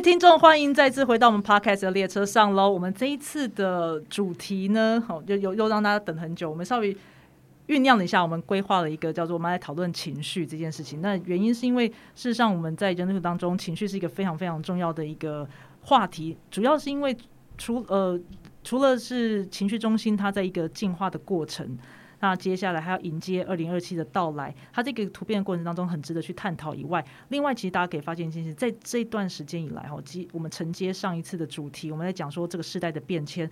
听众，欢迎再次回到我们 Podcast 的列车上喽。我们这一次的主题呢，好，又又又让大家等很久。我们稍微酝酿了一下，我们规划了一个叫做“我们来讨论情绪”这件事情。那原因是因为，事实上我们在人类当中，情绪是一个非常非常重要的一个话题。主要是因为，除呃，除了是情绪中心，它在一个进化的过程。那接下来还要迎接二零二七的到来，它这个突变的过程当中很值得去探讨。以外，另外其实大家可以发现其实，在这段时间以来，哈，即我们承接上一次的主题，我们在讲说这个时代的变迁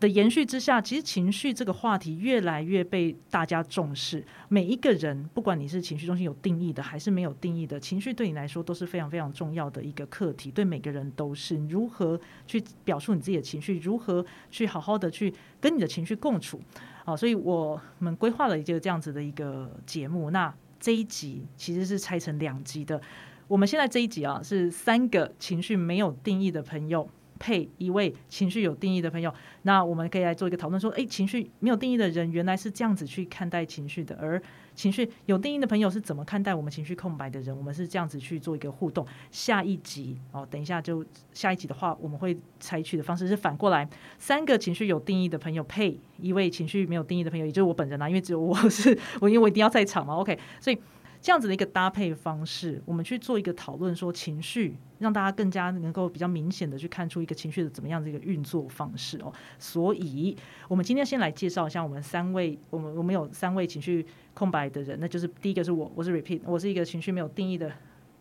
的延续之下，其实情绪这个话题越来越被大家重视。每一个人，不管你是情绪中心有定义的还是没有定义的，情绪对你来说都是非常非常重要的一个课题。对每个人都是如何去表述你自己的情绪，如何去好好的去跟你的情绪共处。好，所以我们规划了一个这样子的一个节目。那这一集其实是拆成两集的。我们现在这一集啊，是三个情绪没有定义的朋友。配一位情绪有定义的朋友，那我们可以来做一个讨论，说，哎，情绪没有定义的人原来是这样子去看待情绪的，而情绪有定义的朋友是怎么看待我们情绪空白的人？我们是这样子去做一个互动。下一集哦，等一下就下一集的话，我们会采取的方式是反过来，三个情绪有定义的朋友配一位情绪没有定义的朋友，也就是我本人啦，因为只有我是我，因为我一定要在场嘛。OK，所以。这样子的一个搭配方式，我们去做一个讨论，说情绪让大家更加能够比较明显的去看出一个情绪的怎么样的一个运作方式哦。所以，我们今天先来介绍一下我们三位，我们我们有三位情绪空白的人，那就是第一个是我，我是 repeat，我是一个情绪没有定义的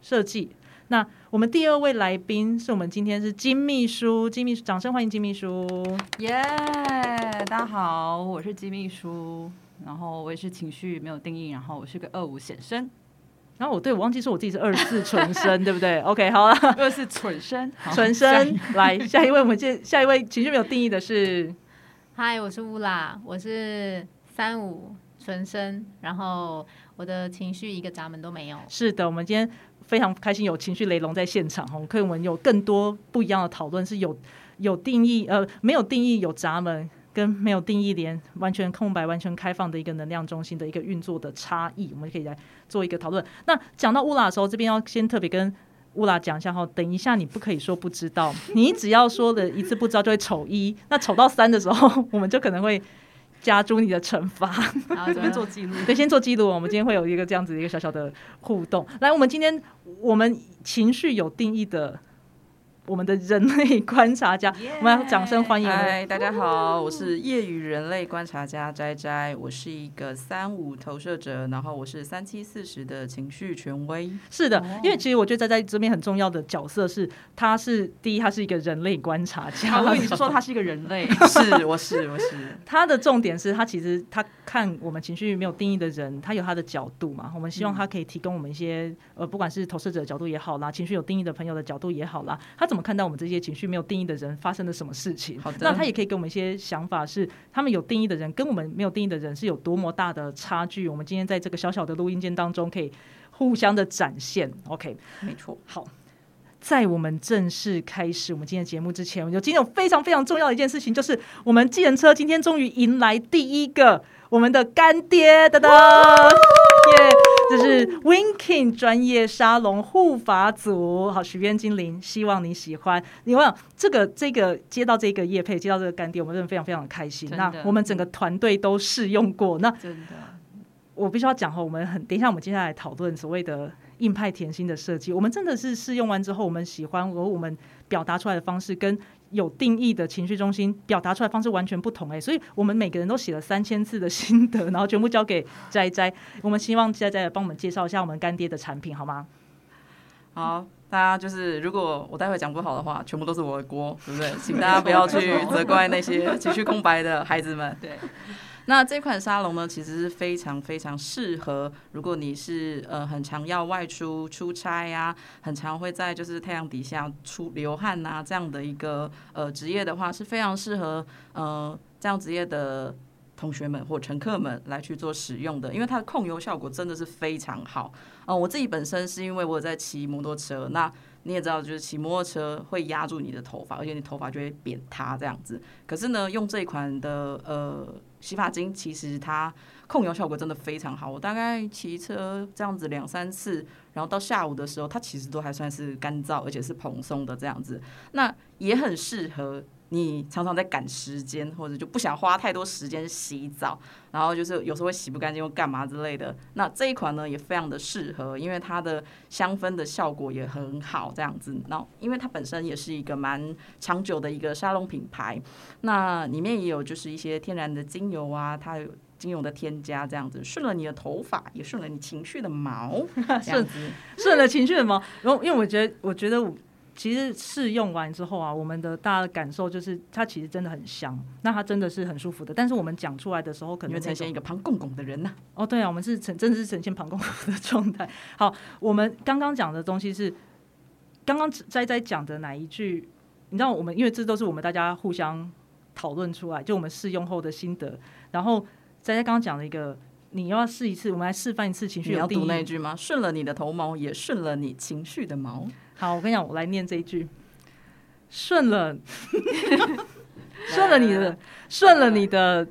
设计。那我们第二位来宾是我们今天是金秘书，金秘书，掌声欢迎金秘书。耶，大家好，我是金秘书。然后我也是情绪没有定义，然后我是个二五显生，然后我对我忘记说我自己是二四纯生，对不对？OK，好了，二四纯生，纯生，来下一位，我们接下一位情绪没有定义的是，嗨，我是乌拉，我是三五纯生，然后我的情绪一个闸门都没有。是的，我们今天非常开心有情绪雷龙在现场哈，可以我们有更多不一样的讨论，是有有定义呃没有定义有闸门。跟没有定义连完全空白、完全开放的一个能量中心的一个运作的差异，我们可以来做一个讨论。那讲到乌拉的时候，这边要先特别跟乌拉讲一下哈，等一下你不可以说不知道，你只要说的一次不知道就会丑一，那丑到三的时候，我们就可能会加诸你的惩罚。这边做记录，对，先做记录。我们今天会有一个这样子的一个小小的互动。来，我们今天我们情绪有定义的。我们的人类观察家，我们要掌声欢迎。嗨，大家好，我是业余人类观察家斋斋，我是一个三五投射者，然后我是三七四十的情绪权威。是的，因为其实我觉得斋斋这边很重要的角色是，他是第一，他是一个人类观察家。我跟你是说他是一个人类，是，我是，我是。他的重点是他其实他看我们情绪没有定义的人，他有他的角度嘛。我们希望他可以提供我们一些呃，不管是投射者的角度也好啦，情绪有定义的朋友的角度也好啦，他怎么？看到我们这些情绪没有定义的人发生了什么事情？好的，那他也可以给我们一些想法，是他们有定义的人跟我们没有定义的人是有多么大的差距。我们今天在这个小小的录音间当中，可以互相的展现。OK，没错。好，在我们正式开始我们今天节目之前，我就今天有非常非常重要的一件事情，就是我们计程车今天终于迎来第一个我们的干爹，噔噔，耶！这是 Winking 专业沙龙护法组，好，许愿精灵，希望你喜欢。你问这个这个接到这个叶配，接到这个干爹，我们真的非常非常的开心。那我们整个团队都试用过，那真的，我必须要讲哈，我们很等一下，我们接下来讨论所谓的硬派甜心的设计，我们真的是试用完之后，我们喜欢，而我们表达出来的方式跟。有定义的情绪中心表达出来方式完全不同哎，所以我们每个人都写了三千字的心得，然后全部交给斋斋。我们希望斋斋帮我们介绍一下我们干爹的产品，好吗？好，大家就是如果我待会讲不好的话，全部都是我的锅，对不对？请大家不要去责怪那些情绪空白的孩子们。对。那这款沙龙呢，其实是非常非常适合，如果你是呃很常要外出出差呀，很常会在就是太阳底下出流汗呐这样的一个呃职业的话，是非常适合呃这样职业的同学们或乘客们来去做使用的，因为它的控油效果真的是非常好。呃，我自己本身是因为我在骑摩托车，那你也知道，就是骑摩托车会压住你的头发，而且你头发就会扁塌这样子。可是呢，用这款的呃。洗发精其实它控油效果真的非常好。我大概骑车这样子两三次，然后到下午的时候，它其实都还算是干燥，而且是蓬松的这样子。那也很适合你常常在赶时间，或者就不想花太多时间洗澡，然后就是有时候会洗不干净或干嘛之类的。那这一款呢也非常的适合，因为它的香氛的效果也很好，这样子。然后因为它本身也是一个蛮长久的一个沙龙品牌，那里面也有就是一些天然的精油啊，它有。精油的添加，这样子顺了你的头发，也顺了你情绪的毛，这样子 顺了情绪的毛。然后，因为我觉得，我觉得我其实试用完之后啊，我们的大家的感受就是它其实真的很香，那它真的是很舒服的。但是我们讲出来的时候，可能会呈现一个庞公公的人呢。哦，对啊，我们是呈真的是呈现庞公公的状态。好，我们刚刚讲的东西是刚刚在在讲的哪一句？你知道，我们因为这都是我们大家互相讨论出来，就我们试用后的心得，然后。大家刚刚讲了一个，你要试一次，我们来示范一次情绪。你要读那句吗？顺了你的头毛，也顺了你情绪的毛。好，我跟你讲，我来念这一句：顺了，顺了你的，顺了你的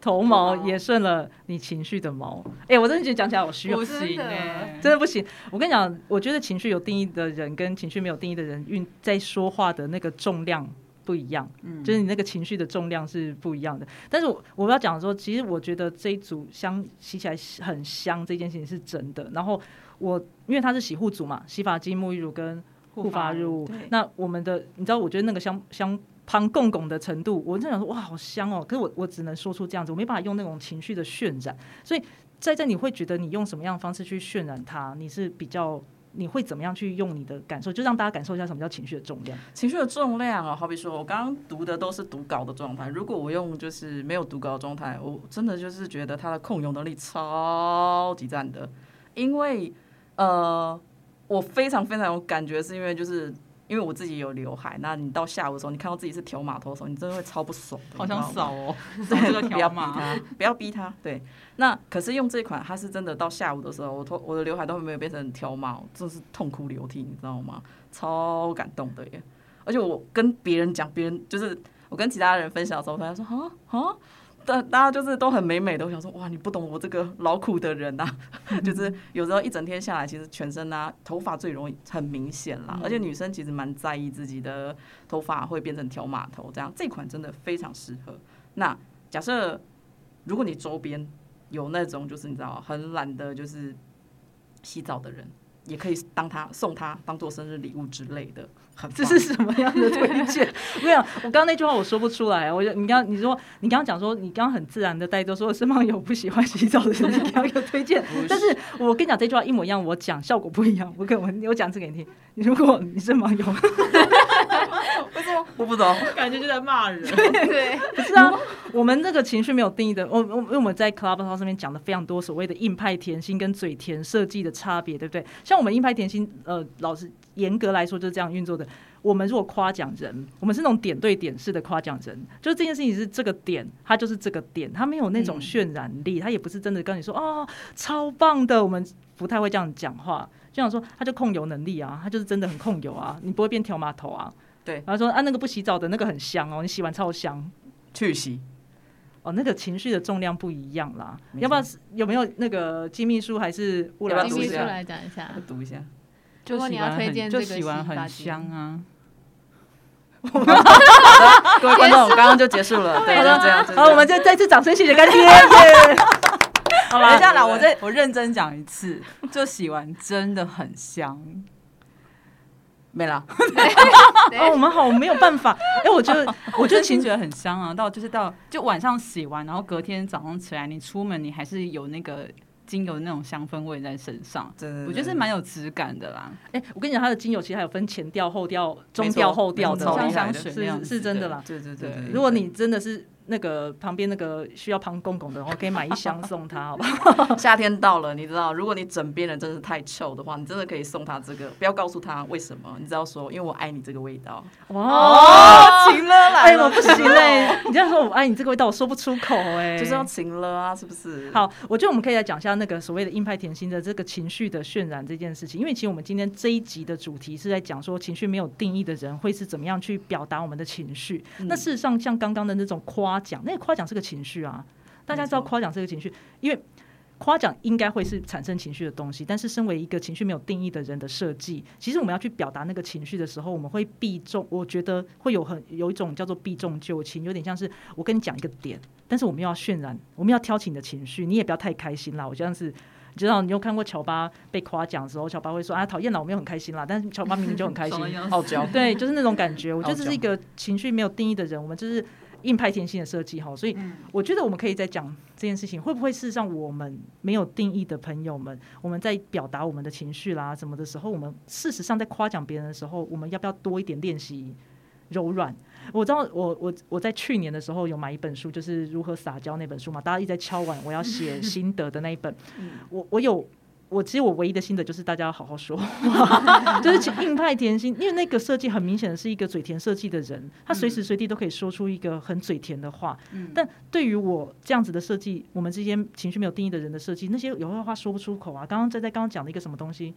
头毛，也顺了你情绪的毛。哎，我真的觉得讲起来我虚，不行哎，真的不行。我跟你讲，我觉得情绪有定义的人跟情绪没有定义的人，运在说话的那个重量。不一样，嗯，就是你那个情绪的重量是不一样的。但是我我要讲说，其实我觉得这一组香洗起来很香，这件事情是真的。然后我因为它是洗护组嘛，洗发精、沐浴乳跟护发乳，那我们的你知道，我觉得那个香香旁共拱的程度，我就想说哇，好香哦。可是我我只能说出这样子，我没办法用那种情绪的渲染。所以在这你会觉得你用什么样的方式去渲染它，你是比较。你会怎么样去用你的感受，就让大家感受一下什么叫情绪的重量？情绪的重量啊，好比说我刚刚读的都是读稿的状态，如果我用就是没有读稿的状态，我真的就是觉得它的控油能力超级赞的，因为呃，我非常非常有感觉，是因为就是。因为我自己有刘海，那你到下午的时候，你看到自己是条码头的时候，你真的会超不爽。好想扫哦，对，不要逼他，不要逼他。对，那可是用这款，它是真的到下午的时候，我头我的刘海都没有变成条码，真的是痛哭流涕，你知道吗？超感动的耶！而且我跟别人讲，别人就是我跟其他人分享的时候，他说啊啊。大大家就是都很美美的，我想说哇，你不懂我这个劳苦的人呐，就是有时候一整天下来，其实全身啊头发最容易很明显啦，而且女生其实蛮在意自己的头发会变成条码头这样，这款真的非常适合。那假设如果你周边有那种就是你知道很懒的，就是洗澡的人。也可以当他送他当做生日礼物之类的，这是什么样的推荐？我跟你讲，我刚刚那句话我说不出来。我你刚你说你刚刚讲说你刚刚很自然的带着说身旁有不喜欢洗澡的人，你要一个推荐。但是我跟你讲这句话一模一样，我讲效果不一样。我跟我我讲这给你听。如果你身旁有，为什么 我不懂？感觉就在骂人。对，不是啊。我们这个情绪没有定义的，我我因为我们在 Clubhouse 上面讲的非常多所谓的硬派甜心跟嘴甜设计的差别，对不对？像我们硬派甜心，呃，老师严格来说就是这样运作的。我们如果夸奖人，我们是那种点对点式的夸奖人，就是这件事情是这个点，它就是这个点，它没有那种渲染力，它也不是真的跟你说哦超棒的，我们不太会这样讲话，就想说他就控油能力啊，他就是真的很控油啊，你不会变条码头啊。对，然后说啊那个不洗澡的那个很香哦，你洗完超香，去洗。哦，那个情绪的重量不一样啦。要不要有没有那个金秘书还是乌拉？金秘书来讲一下，读一下。如果你要推荐这个洗完很香啊。各位观众，我刚刚就结束了。对，就这样。好，我们再再次掌声，谢谢干爹。好了，等一下啦，我再我认真讲一次，就洗完真的很香。没了，哦，我们好没有办法。哎，我觉得，我觉得情觉很香啊。到就是到就晚上洗完，然后隔天早上起来，你出门你还是有那个精油的那种香氛味在身上。对，我觉得是蛮有质感的啦。哎，我跟你讲，它的精油其实还有分前调、后调、中调、后调的，像香水那样，是真的啦。对对对，如果你真的是。那个旁边那个需要旁公公的，我可以买一箱送他，好不好？夏天到了，你知道，如果你枕边人真是太臭的话，你真的可以送他这个，不要告诉他为什么，你只要说，因为我爱你这个味道。哇，情了来了，我不行嘞！你这样说我爱你这个味道，我说不出口哎，就是要晴了啊，是不是？好，我觉得我们可以来讲一下那个所谓的硬派甜心的这个情绪的渲染这件事情，因为其实我们今天这一集的主题是在讲说情绪没有定义的人会是怎么样去表达我们的情绪。那事实上，像刚刚的那种夸奖，那个夸奖是个。情绪啊，大家知道夸奖是个情绪，因为夸奖应该会是产生情绪的东西，但是身为一个情绪没有定义的人的设计，其实我们要去表达那个情绪的时候，我们会避重，我觉得会有很有一种叫做避重就轻，有点像是我跟你讲一个点，但是我们要渲染，我们要挑起你的情绪，你也不要太开心啦。我这样是。你知道，你有看过乔巴被夸奖的时候，乔巴会说：“啊，讨厌了，我没有很开心啦。”但是乔巴明明就很开心，傲娇。对，就是那种感觉。我觉得这是一个情绪没有定义的人，我们就是硬派甜心的设计哈。所以我觉得我们可以在讲这件事情，会不会事实上我们没有定义的朋友们，我们在表达我们的情绪啦什么的时候，我们事实上在夸奖别人的时候，我们要不要多一点练习柔软？我知道，我我我在去年的时候有买一本书，就是如何撒娇那本书嘛。大家一直在敲碗，我要写心得的那一本。我我有，我其实我唯一的心得就是大家要好好说话，就是硬派甜心。因为那个设计很明显的是一个嘴甜设计的人，他随时随地都可以说出一个很嘴甜的话。但对于我这样子的设计，我们这些情绪没有定义的人的设计，那些有些话说不出口啊。刚刚在在刚刚讲的一个什么东西？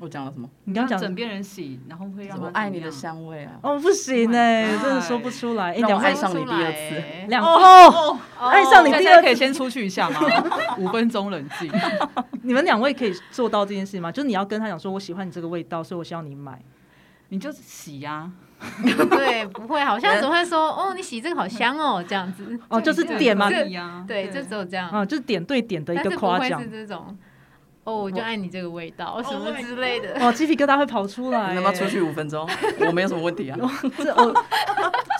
我讲了什么？你刚讲枕边人洗，然后会让我爱你的香味啊！哦，不行哎，真的说不出来。让我爱上你第二次，两哦，爱上你第二，可以先出去一下吗？五分钟冷静。你们两位可以做到这件事吗？就是你要跟他讲说，我喜欢你这个味道，所以我希望你买，你就洗呀。对，不会，好像只会说哦，你洗这个好香哦，这样子。哦，就是点嘛，对，就只有这样。啊，就是点对点的一个夸奖，是这种。哦，我就爱你这个味道，什么之类的。哦，鸡皮疙瘩会跑出来。你他妈出去五分钟？我没有什么问题啊。这我，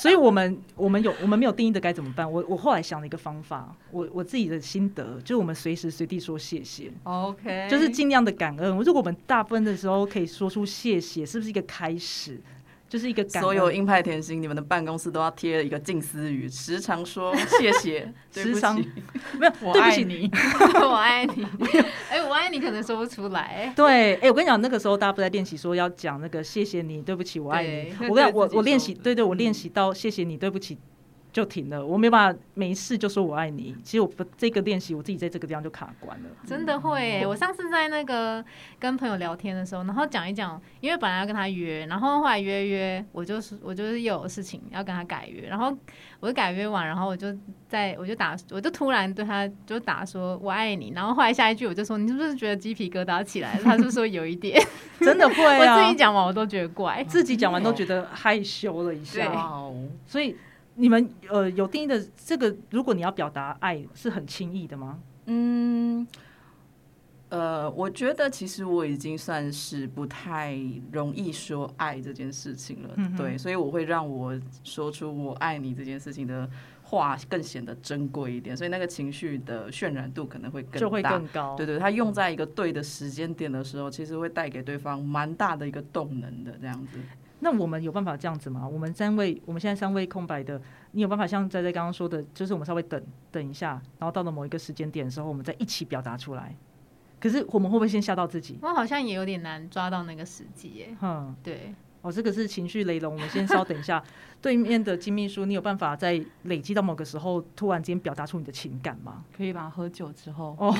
所以我们我们有我们没有定义的该怎么办？我我后来想了一个方法，我我自己的心得就是我们随时随地说谢谢。OK，就是尽量的感恩。如果我们大部分的时候可以说出谢谢，是不是一个开始？就是一个所有硬派甜心，你们的办公室都要贴一个近思语，时常说 谢谢，时常 没有，我爱你，我爱你，哎，我爱你可能说不出来。对，哎，我跟你讲，那个时候大家不在练习说要讲那个谢谢你，对不起，我爱你。我跟你讲，我我练习，对对，我练习到谢谢你，对不起。就停了，我没办法没事就说我爱你。其实我不这个练习，我自己在这个地方就卡关了。真的会，我上次在那个跟朋友聊天的时候，然后讲一讲，因为本来要跟他约，然后后来约约，我就是我就是又有事情要跟他改约，然后我就改约完，然后我就在我就打，我就突然对他就打说我爱你，然后后来下一句我就说你是不是觉得鸡皮疙瘩起来？他就说有一点，真的会啊。我自己讲完我都觉得怪，自己讲完都觉得害羞了一下，所以。你们呃有定义的这个，如果你要表达爱，是很轻易的吗？嗯，呃，我觉得其实我已经算是不太容易说爱这件事情了，对，所以我会让我说出我爱你这件事情的话更显得珍贵一点，所以那个情绪的渲染度可能会更就会更高。对对，它用在一个对的时间点的时候，其实会带给对方蛮大的一个动能的这样子。那我们有办法这样子吗？我们三位，我们现在三位空白的，你有办法像在在刚刚说的，就是我们稍微等等一下，然后到了某一个时间点的时候，我们再一起表达出来。可是我们会不会先吓到自己？我好像也有点难抓到那个时机耶。嗯，对。哦，这个是情绪雷龙，我们先稍等一下。对面的金秘书，你有办法在累积到某个时候，突然间表达出你的情感吗？可以吧？喝酒之后，哦，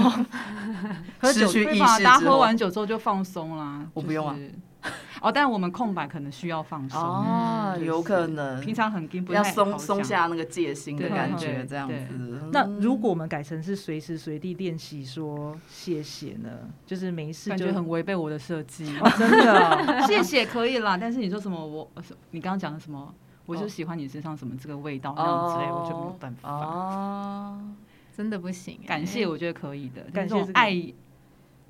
喝酒去意识，大家喝完酒之后就放松啦。我不用啊。哦，但我们空白可能需要放松哦，有可能平常很紧，要松松下那个戒心的感觉，这样子。那如果我们改成是随时随地练习说谢谢呢？就是没事，感觉很违背我的设计。真的，谢谢可以啦，但是你说什么？我你刚刚讲的什么？我就喜欢你身上什么这个味道那样之类，我就没有办法。哦，真的不行。感谢，我觉得可以的。感谢爱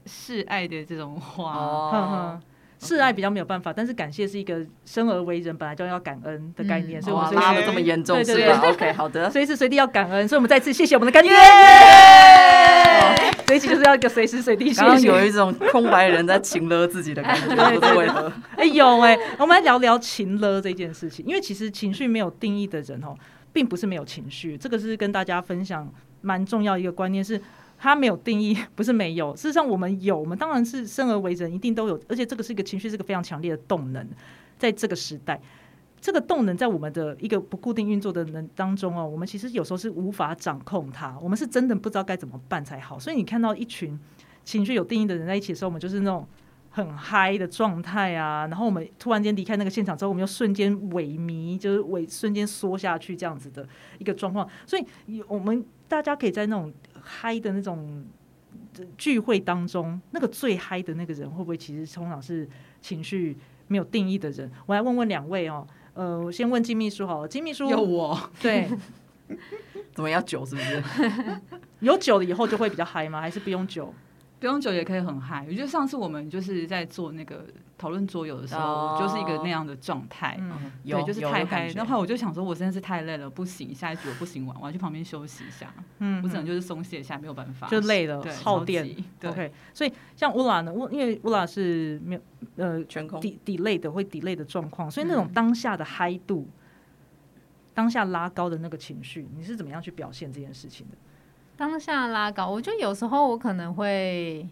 是爱的这种话。示爱比较没有办法，但是感谢是一个生而为人本来就要感恩的概念，所以我拉的这么严重，对对对，OK，好的，随时随地要感恩，所以我们再次谢谢我们的干爹，这一期就是要一个随时随地。刚刚有一种空白人在情勒自己的感觉，不知为何。哎，有哎，我们来聊聊情勒这件事情，因为其实情绪没有定义的人哦，并不是没有情绪，这个是跟大家分享蛮重要一个观念是。它没有定义，不是没有。事实上，我们有，我们当然是生而为人，一定都有。而且，这个是一个情绪，是个非常强烈的动能。在这个时代，这个动能在我们的一个不固定运作的能当中哦，我们其实有时候是无法掌控它。我们是真的不知道该怎么办才好。所以，你看到一群情绪有定义的人在一起的时候，我们就是那种很嗨的状态啊，然后我们突然间离开那个现场之后，我们又瞬间萎靡，就是萎瞬间缩下去这样子的一个状况。所以我们大家可以在那种嗨的那种聚会当中，那个最嗨的那个人会不会其实通常是情绪没有定义的人？我来问问两位哦，呃，我先问金秘书好了，金秘书有我，对 怎么要酒是不是？有酒了以后就会比较嗨吗？还是不用酒？不用酒也可以很嗨。我觉得上次我们就是在做那个讨论桌游的时候，哦就是一个那样的状态。对，就是太嗨。有感觉然后我就想说，我真的是太累了，不行，下一局我不行玩，我要去旁边休息一下。嗯我只能就是松懈一下，没有办法，就累了对，耗电。对 OK，所以像乌拉呢，乌因为乌拉是没有呃，delay 的会 delay 的状况，所以那种嗯当下的嗨度，当下拉高的那个情绪，你是怎么样去表现这件事情的？当下拉高，我就有时候我可能会，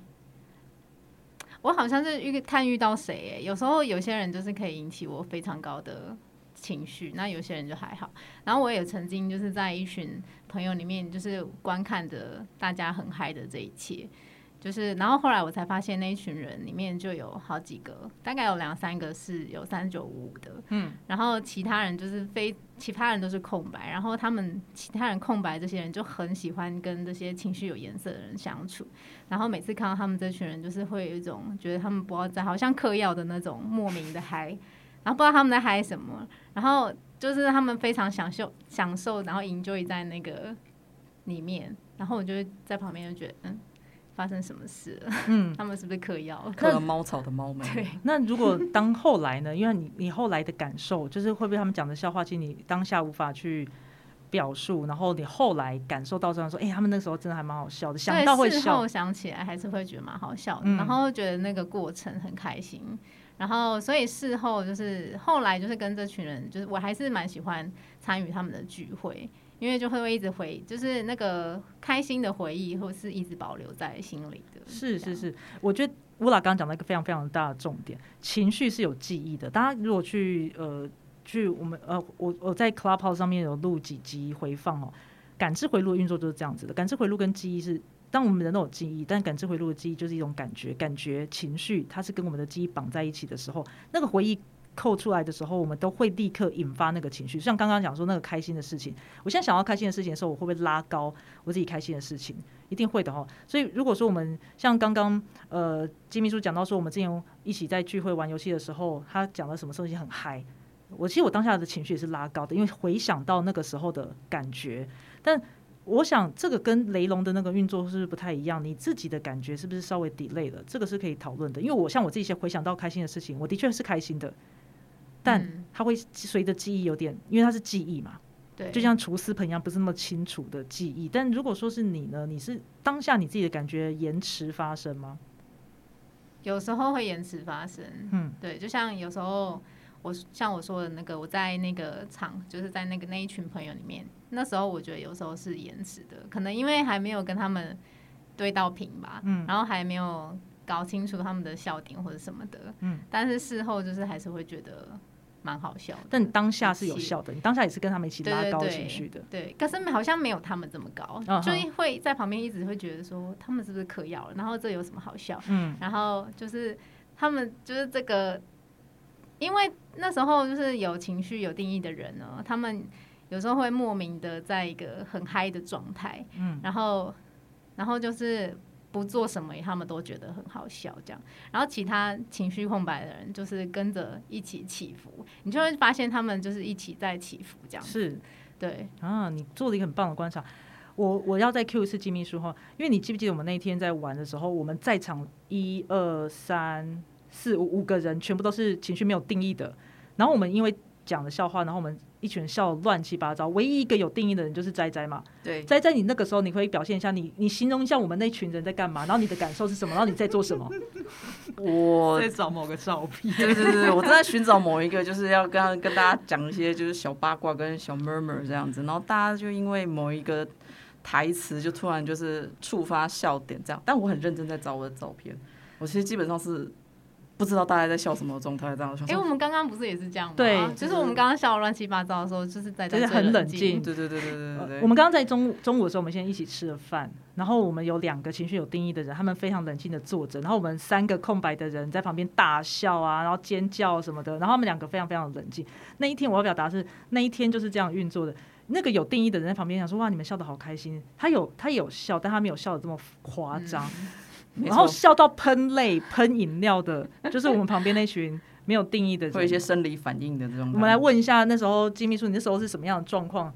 我好像是遇看遇到谁、欸，有时候有些人就是可以引起我非常高的情绪，那有些人就还好。然后我也曾经就是在一群朋友里面，就是观看着大家很嗨的这一切。就是，然后后来我才发现，那一群人里面就有好几个，大概有两三个是有三九五五的，嗯，然后其他人就是非，其他人都是空白，然后他们其他人空白这些人就很喜欢跟这些情绪有颜色的人相处，然后每次看到他们这群人，就是会有一种觉得他们不知道在，好像嗑药的那种莫名的嗨，然后不知道他们在嗨什么，然后就是他们非常享受享受，然后 enjoy 在那个里面，然后我就在旁边就觉得，嗯，发生什么事了？嗯，他们是不是嗑药？嗑了猫草的猫没？对，那如果当后来呢？因为你你后来的感受，就是会不会他们讲的笑话，其实你当下无法去表述，然后你后来感受到这样说，哎、他们那时候真的还蛮好笑的，想到会笑，事笑后，想起来还是会觉得蛮好笑的，嗯然后觉得那个过程很开心，然后所以事后就是后来就是跟这群人，就是我还是蛮喜欢参与他们的聚会，因为就会一直回，就是那个开心的回忆，或是一直保留在心里的。是是是，我觉得乌拉刚刚讲到一个非常非常大的重点，情绪是有记忆的。大家如果去呃去我们呃我我在 Clubhouse 上面有录几集回放哦，感知回路的运作就是这样子的。感知回路跟记忆是，当我们人都有记忆，但感知回路的记忆就是一种感觉，感觉情绪它是跟我们的记忆绑在一起的时候，那个回忆。扣出来的时候，我们都会立刻引发那个情绪。像刚刚讲说那个开心的事情，我现在想到开心的事情的时候，我会不会拉高我自己开心的事情？一定会的哈。所以如果说我们像刚刚呃金秘书讲到说，我们之前一起在聚会玩游戏的时候，他讲了什么东西很嗨，我其实我当下的情绪也是拉高的，因为回想到那个时候的感觉。但我想这个跟雷龙的那个运作是不是不太一样？你自己的感觉是不是稍微 delay 了？这个是可以讨论的。因为我像我自己回想到开心的事情，我的确是开心的，但嗯它会随着记忆有点，因为它是记忆嘛，对，就像厨师盆一样，不是那么清楚的记忆。但如果说是你呢，你是当下你自己的感觉延迟发生吗？有时候会延迟发生。嗯，对，就像有时候我像我说的那个，我在那个场，就是在那个那一群朋友里面，那时候我觉得有时候是延迟的，可能因为还没有跟他们对到频吧，嗯然后还没有搞清楚他们的笑点或者什么的，嗯，但是事后就是还是会觉得蛮好笑的。但你当下是有一起效的，你当下也是跟他们一起拉高情绪的。对，可是好像没有他们这么高，就是会在旁边一直会觉得说他们是不是嗑药了，然后这有什么好笑？嗯。然后就是他们就是这个，因为那时候就是有情绪有定义的人呢，他们有时候会莫名的在一个很嗨的状态，嗯，然后然后就是不做什么，他们都觉得很好笑这样。然后其他情绪空白的人就是跟着一起起伏，你就会发现他们就是一起在起伏这样。是对，啊，你做了一个很棒的观察。我我要再 Q 一次金秘书哈，因为你记不记得我们那天在玩的时候，我们在场一二三四五五个人全部都是情绪没有定义的，然后我们因为讲了笑话，然后我们一群人笑得乱七八糟，唯一一个有定义的人就是斋斋嘛。对，斋斋，你那个时候你可以表现一下你，你形容一下我们那群人在干嘛，然后你的感受是什么，然后你在做什么？我在找某个照片，对对对，我正在寻找某一个，就是要跟跟大家讲一些就是小八卦跟小 murmur 这样子，然后大家就因为某一个台词就突然就是触发笑点这样，但我很认真在找我的照片，我其实基本上是不不知道大家在笑什么状态，这样想哎、说我们刚刚不是也是这样吗？对就是我们刚刚笑得乱七八糟的时候，就是在就是很冷静对对对对对对对，我们刚刚在中午中午的时候，我们先一起吃了饭，然后我们有两个情绪有定义的人，他们非常冷静的坐着，然后我们三个空白的人在旁边大笑啊，然后尖叫什么的，然后他们两个非常非常冷静。那一天我要表达是那一天就是这样运作的。那个有定义的人在旁边想说：“哇，你们笑得好开心。”他有他有笑，但他没有笑的这么夸张。没然后笑到喷泪、喷饮料的，就是我们旁边那群没有定义的人。会有一些生理反应的这种。我们来，问一下，那时候金秘书，你那时候是什么样的状况？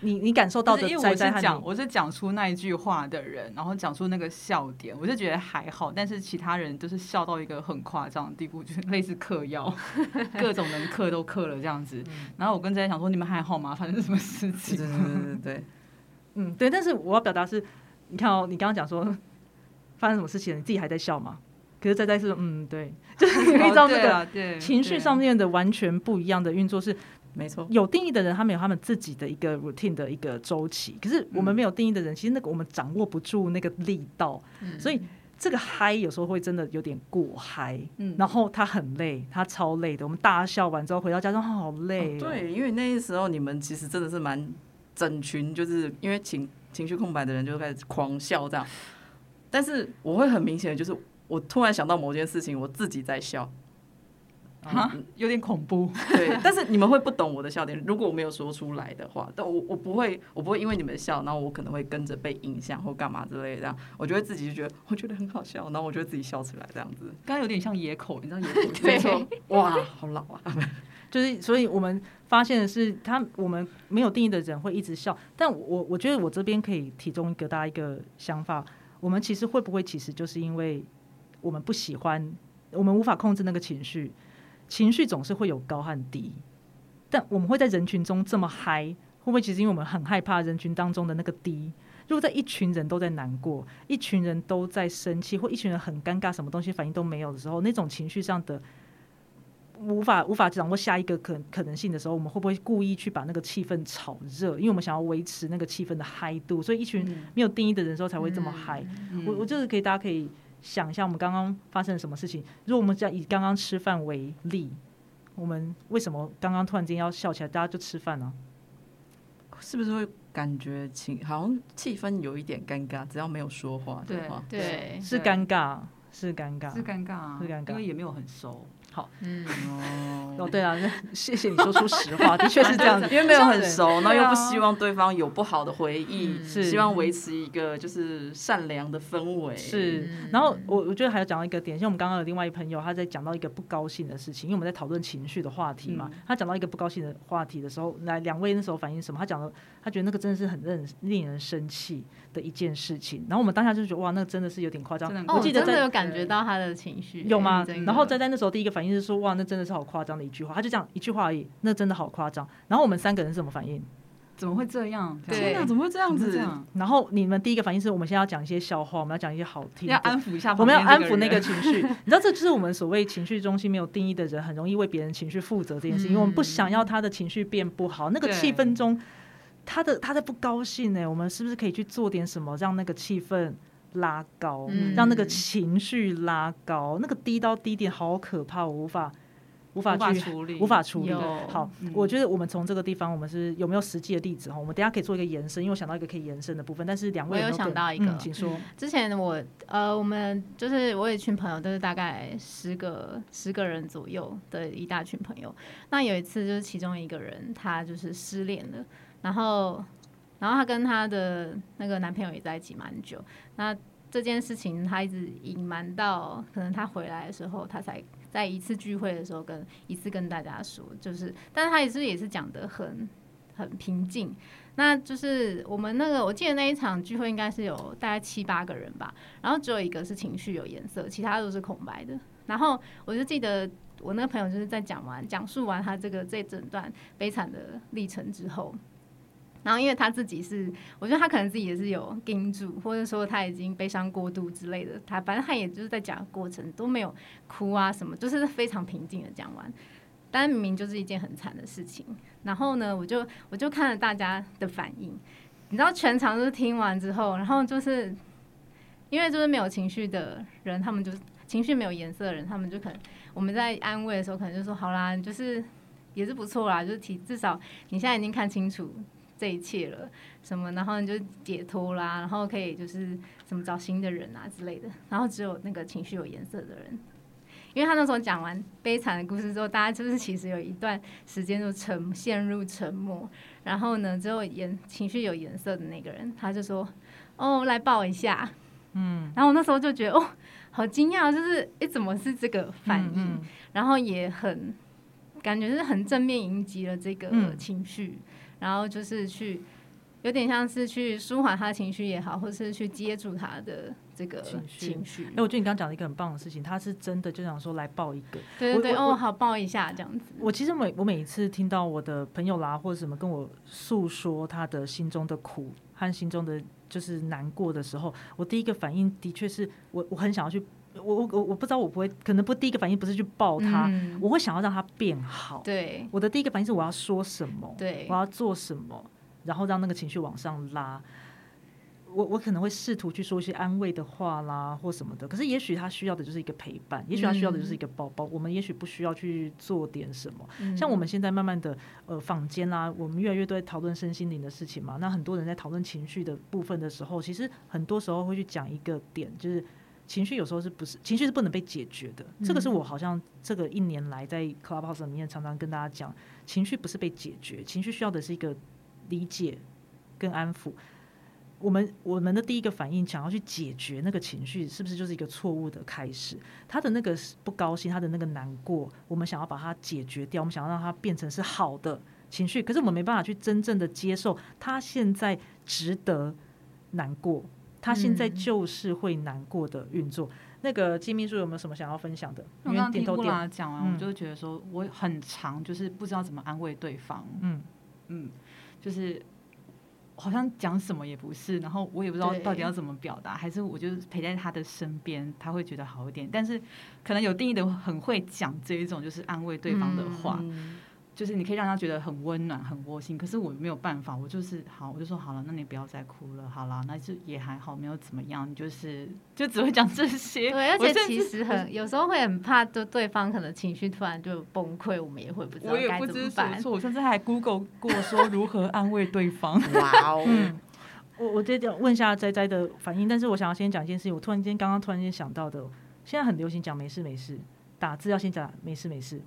你你感受到的因为我是讲我是讲出那一句话的人，然后讲出那个笑点，我就觉得还好，但是其他人就是笑到一个很夸张的地步，就是类似嗑药，各种能嗑都嗑了这样子。然后我跟在想说，你们还好吗？发生什么事对情？对对对对，嗯，对，但是我要表达是，你看哦，你刚刚讲说发生什么事情了，你自己还在笑吗？可是在在是嗯，对，就是你可以知道那哦对个啊对情绪上面的完全不一样的运作是没错，有定义的人，他们有他们自己的一个 routine 的一个周期，可是我们没有定义的人，其实那个我们掌握不住那个力道，所以这个嗨有时候会真的有点过嗨，嗯。然后他很累，他超累的，我们大笑完之后回到家说好累、哦，对，因为那时候你们其实真的是蛮整群，就是因为情情绪空白的人就开始狂笑这样，但是我会很明显的就是我突然想到某件事情，我自己在笑，啊，有点恐怖。对，但是你们会不懂我的笑点，如果我没有说出来的话，但我我不会，我不会因为你们笑，然后我可能会跟着被影响或干嘛之类的，这样，我就会自己就觉得我觉得很好笑，然后我就会自己笑出来这样子，刚刚有点像野口，你知道野口。对。没错，哇，好老啊，就是，所以我们发现的是，他我们没有定义的人会一直笑，但我我觉得我这边可以提供给大家一个想法，我们其实会不会其实就是因为我们不喜欢，我们无法控制那个情绪，情绪总是会有高和低，但我们会在人群中这么嗨，会不会其实因为我们很害怕人群当中的那个低？如果在一群人都在难过，一群人都在生气，或一群人很尴尬，什么东西反应都没有的时候，那种情绪上的无法无法掌握下一个可可能性的时候，我们会不会故意去把那个气氛炒热？因为我们想要维持那个气氛的嗨度，所以一群没有定义的人时候才会这么嗨。我我就是可以大家可以想一下，我们刚刚发生了什么事情。如果我们这样以刚刚吃饭为例，我们为什么刚刚突然间要笑起来？大家就吃饭啊？是不是会感觉情好像气氛有一点尴尬？只要没有说话的对话，对，是尴尬，是尴尬是。尴尬啊，是尴尬因为也没有很熟。嗯，哦，对啊，那谢谢你说出实话，的确是这样子。因为没有很熟，然后又不希望对方有不好的回忆，嗯是希望维持一个就是善良的氛围。是嗯，然后我我觉得还要讲到一个点，像我们刚刚有另外一朋友，他在讲到一个不高兴的事情，因为我们在讨论情绪的话题嘛。他讲到一个不高兴的话题的时候，那两位那时候反应什么？他讲的，他觉得那个真的是很令令人生气的一件事情。然后我们当下就觉得哇，那真的是有点夸张真。的哦，我记得在真的有感觉到他的情绪，有吗？然后在在那时候第一个反应是说哇，那真的是好夸张的一句话。他就这样一句话而已，那真的好夸张。然后我们三个人是什么反应？怎么会这样？对天哪，怎么会这样子？然后你们第一个反应是我们现在要讲一些笑话，我们要讲一些好听的，要安抚一下我们要安抚那个情绪，你知道，这就是我们所谓情绪 中心没有定义的人，很容易为别人情绪负责这件事，因为我们不想要他的情绪变不好，那个气氛中，他的他在不高兴呢，我们是不是可以去做点什么，让那个气氛拉高，嗯让那个情绪拉高，那个低到低点好可怕，我无法无法去处理，无法处理。好，嗯我觉得我们从这个地方，我们是有没有实际的例子哈？我们等下可以做一个延伸，因为我想到一个可以延伸的部分，但是两位我有想到一个嗯请说。之前我呃，我们就是我有一群朋友，都是大概十个十个人左右的一大群朋友。那有一次就是其中一个人他就是失恋了，然后然后她跟她的那个男朋友也在一起蛮久。那这件事情她一直隐瞒到可能她回来的时候，她才在一次聚会的时候跟一次跟大家说，就是，但是她也是也是讲的很很平静。那就是我们那个，我记得那一场聚会应该是有大概七八个人吧，然后只有一个是情绪有颜色，其他都是空白的。然后我就记得我那个朋友就是在讲完讲述完他这个这整段 悲惨的历程之后，然后因为他自己是，我觉得他可能自己也是有盯住，或者说他已经悲伤过度之类的，他反正他也就是在讲过程都没有哭啊什么，就是非常平静的讲完。但明明就是一件很惨的事情，然后呢，我就我就看了大家的反应，你知道全场就是听完之后，然后就是因为就是没有情绪的人，他们就情绪没有颜色的人，他们就可能我们在安慰的时候，可能就说好啦，就是也是不错啦，就是提至少你现在已经看清楚这一切了，什么，然后你就解脱啦，然后可以就是怎么找新的人啊之类的，然后只有那个情绪有颜色的人。因为他那时候讲完悲惨的故事之后，大家就是其实有一段时间就沉陷入沉默，然后呢，只有颜情绪有颜色的那个人，他就说：“哦，来抱一下。”嗯，然后我那时候就觉得哦，好惊讶，就是诶，怎么是这个反应？嗯然后也很感觉是很正面迎击了这个嗯情绪，然后就是去有点像是去舒缓他情绪也好，或是去接住他的这个情绪。哎、我觉得你刚刚讲了一个很棒的事情，他是真的就想说来抱一个。对对对，哦，好抱一下这样子。我其实每我每一次听到我的朋友啦或者什么跟我诉说他的心中的苦和心中的就是难过的时候，我第一个反应的确是我我很想要去，我我我我不知道我不会，可能不第一个反应不是去抱他，嗯我会想要让他变好。对我的第一个反应是我要说什么，对我要做什么，然后让那个情绪往上拉。我我可能会试图去说一些安慰的话啦，或什么的。可是也许他需要的就是一个陪伴，也许他需要的就是一个抱抱。我们也许不需要去做点什么。嗯像我们现在慢慢的呃坊间啦，我们越来越多在讨论身心灵的事情嘛。那很多人在讨论情绪的部分的时候，其实很多时候会去讲一个点，就是情绪有时候是不是情绪是不能被解决的。这个是我好像这个一年来在 Clubhouse 里面常常跟大家讲，情绪不是被解决，情绪需要的是一个理解跟安抚。我们我们的第一个反应，想要去解决那个情绪，是不是就是一个错误的开始？他的那个不高兴，他的那个难过，我们想要把它解决掉，我们想要让它变成是好的情绪，可是我们没办法去真正的接受他现在值得难过，他现在嗯就是会难过的运作。那个金秘书有没有什么想要分享的？因我刚刚听布为点头点，拉讲完，嗯我就觉得说我很长，就是不知道怎么安慰对方，嗯，嗯，就是好像讲什么也不是，然后我也不知道到底要怎么表达，还是我就是陪在他的身边，他会觉得好一点。但是可能有定义的很会讲这一种就是安慰对方的话，嗯 就是你可以让他觉得很温暖、很窝心。可是我没有办法，我就是好，我就说好了，那你不要再哭了，好了，那就也还好，没有怎么样，你就是就只会讲这些。对，而且其实很有时候会很怕，就对方可能情绪突然就崩溃，我们也会不知道我也该不知所怎么办。我甚至还 Google 过说如何安慰对方。哇哦，嗯，我我接着问一下斋斋的反应，但是我想要先讲一件事情，我突然间刚刚突然间想到的，现在很流行讲没事没事，打字要先讲没事没事，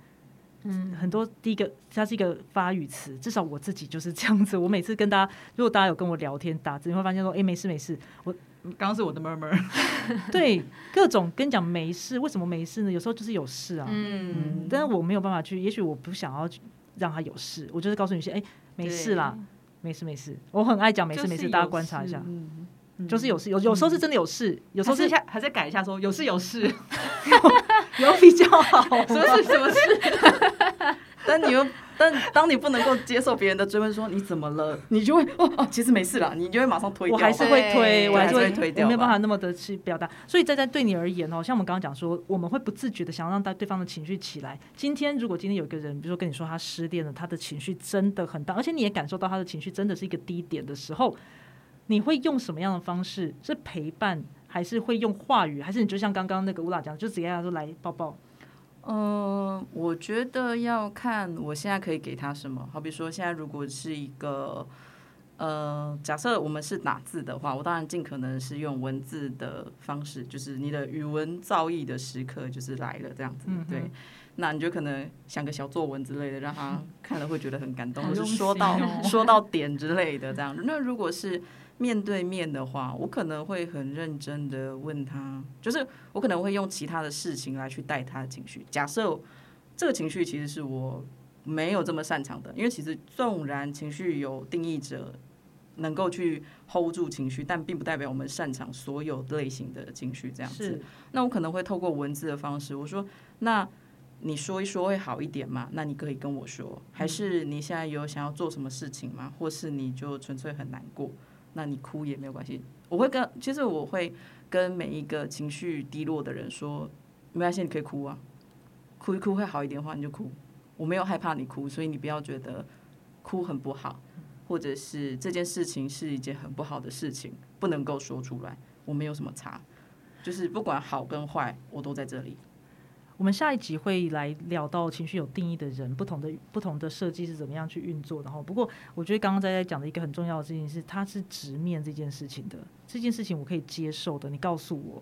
嗯，很多第一个它是一个发语词，至少我自己就是这样子。我每次跟大家，如果大家有跟我聊天打字，你会发现说，哎、没事没事，我刚刚是我的 murmur，对各种跟你讲没事，为什么没事呢？有时候就是有事啊，嗯，但是我没有办法去，也许我不想要让他有事，我就是告诉你先，哎、没事啦，没事没事，我很爱讲没事没事，大家观察一下，嗯，就是有事，有有时候是真的有事，有时候是有时候是还在改一下说有事有事，有比较好，什么事什么事，但你又但当你不能够接受别人的追问，说你怎么了，你就会哦哦，其实没事啦，你就会马上推掉。我还是会推，我还是会推掉我没有办法那么的去表达。所以在在对你而言哦，像我们刚刚讲说，我们会不自觉的想要让对对方的情绪起来。今天如果今天有一个人，比如说跟你说他失恋了，他的情绪真的很大，而且你也感受到他的情绪真的是一个低点的时候，你会用什么样的方式？是陪伴，还是会用话语，还是你就像刚刚那个乌拉讲，就直接跟他说来抱抱？嗯，我觉得要看我现在可以给他什么。好比说，现在如果是一个呃，假设我们是打字的话，我当然尽可能是用文字的方式，就是你的语文造诣的时刻就是来了这样子。嗯对，那你就可能想个小作文之类的，让他看了会觉得很感动，或是说到哦说到点之类的这样。那如果是面对面的话，我可能会很认真的问他，就是我可能会用其他的事情来去带他的情绪。假设这个情绪其实是我没有这么擅长的，因为其实纵然情绪有定义者能够去 hold 住情绪，但并不代表我们擅长所有类型的情绪这样子。那我可能会透过文字的方式，我说那。你说一说会好一点吗？那你可以跟我说，还是你现在有想要做什么事情吗？或是你就纯粹很难过？那你哭也没有关系。我会跟，其实我会跟每一个情绪低落的人说，没关系，你可以哭啊，哭一哭会好一点的话，你就哭。我没有害怕你哭，所以你不要觉得哭很不好，或者是这件事情是一件很不好的事情，不能够说出来。我没有什么差。就是不管好跟坏，我都在这里。我们下一集会来聊到情绪有定义的人，不同的不同的设计是怎么样去运作。然后，不过我觉得刚刚在讲的一个很重要的事情是，它是直面这件事情的。这件事情我可以接受的。你告诉我，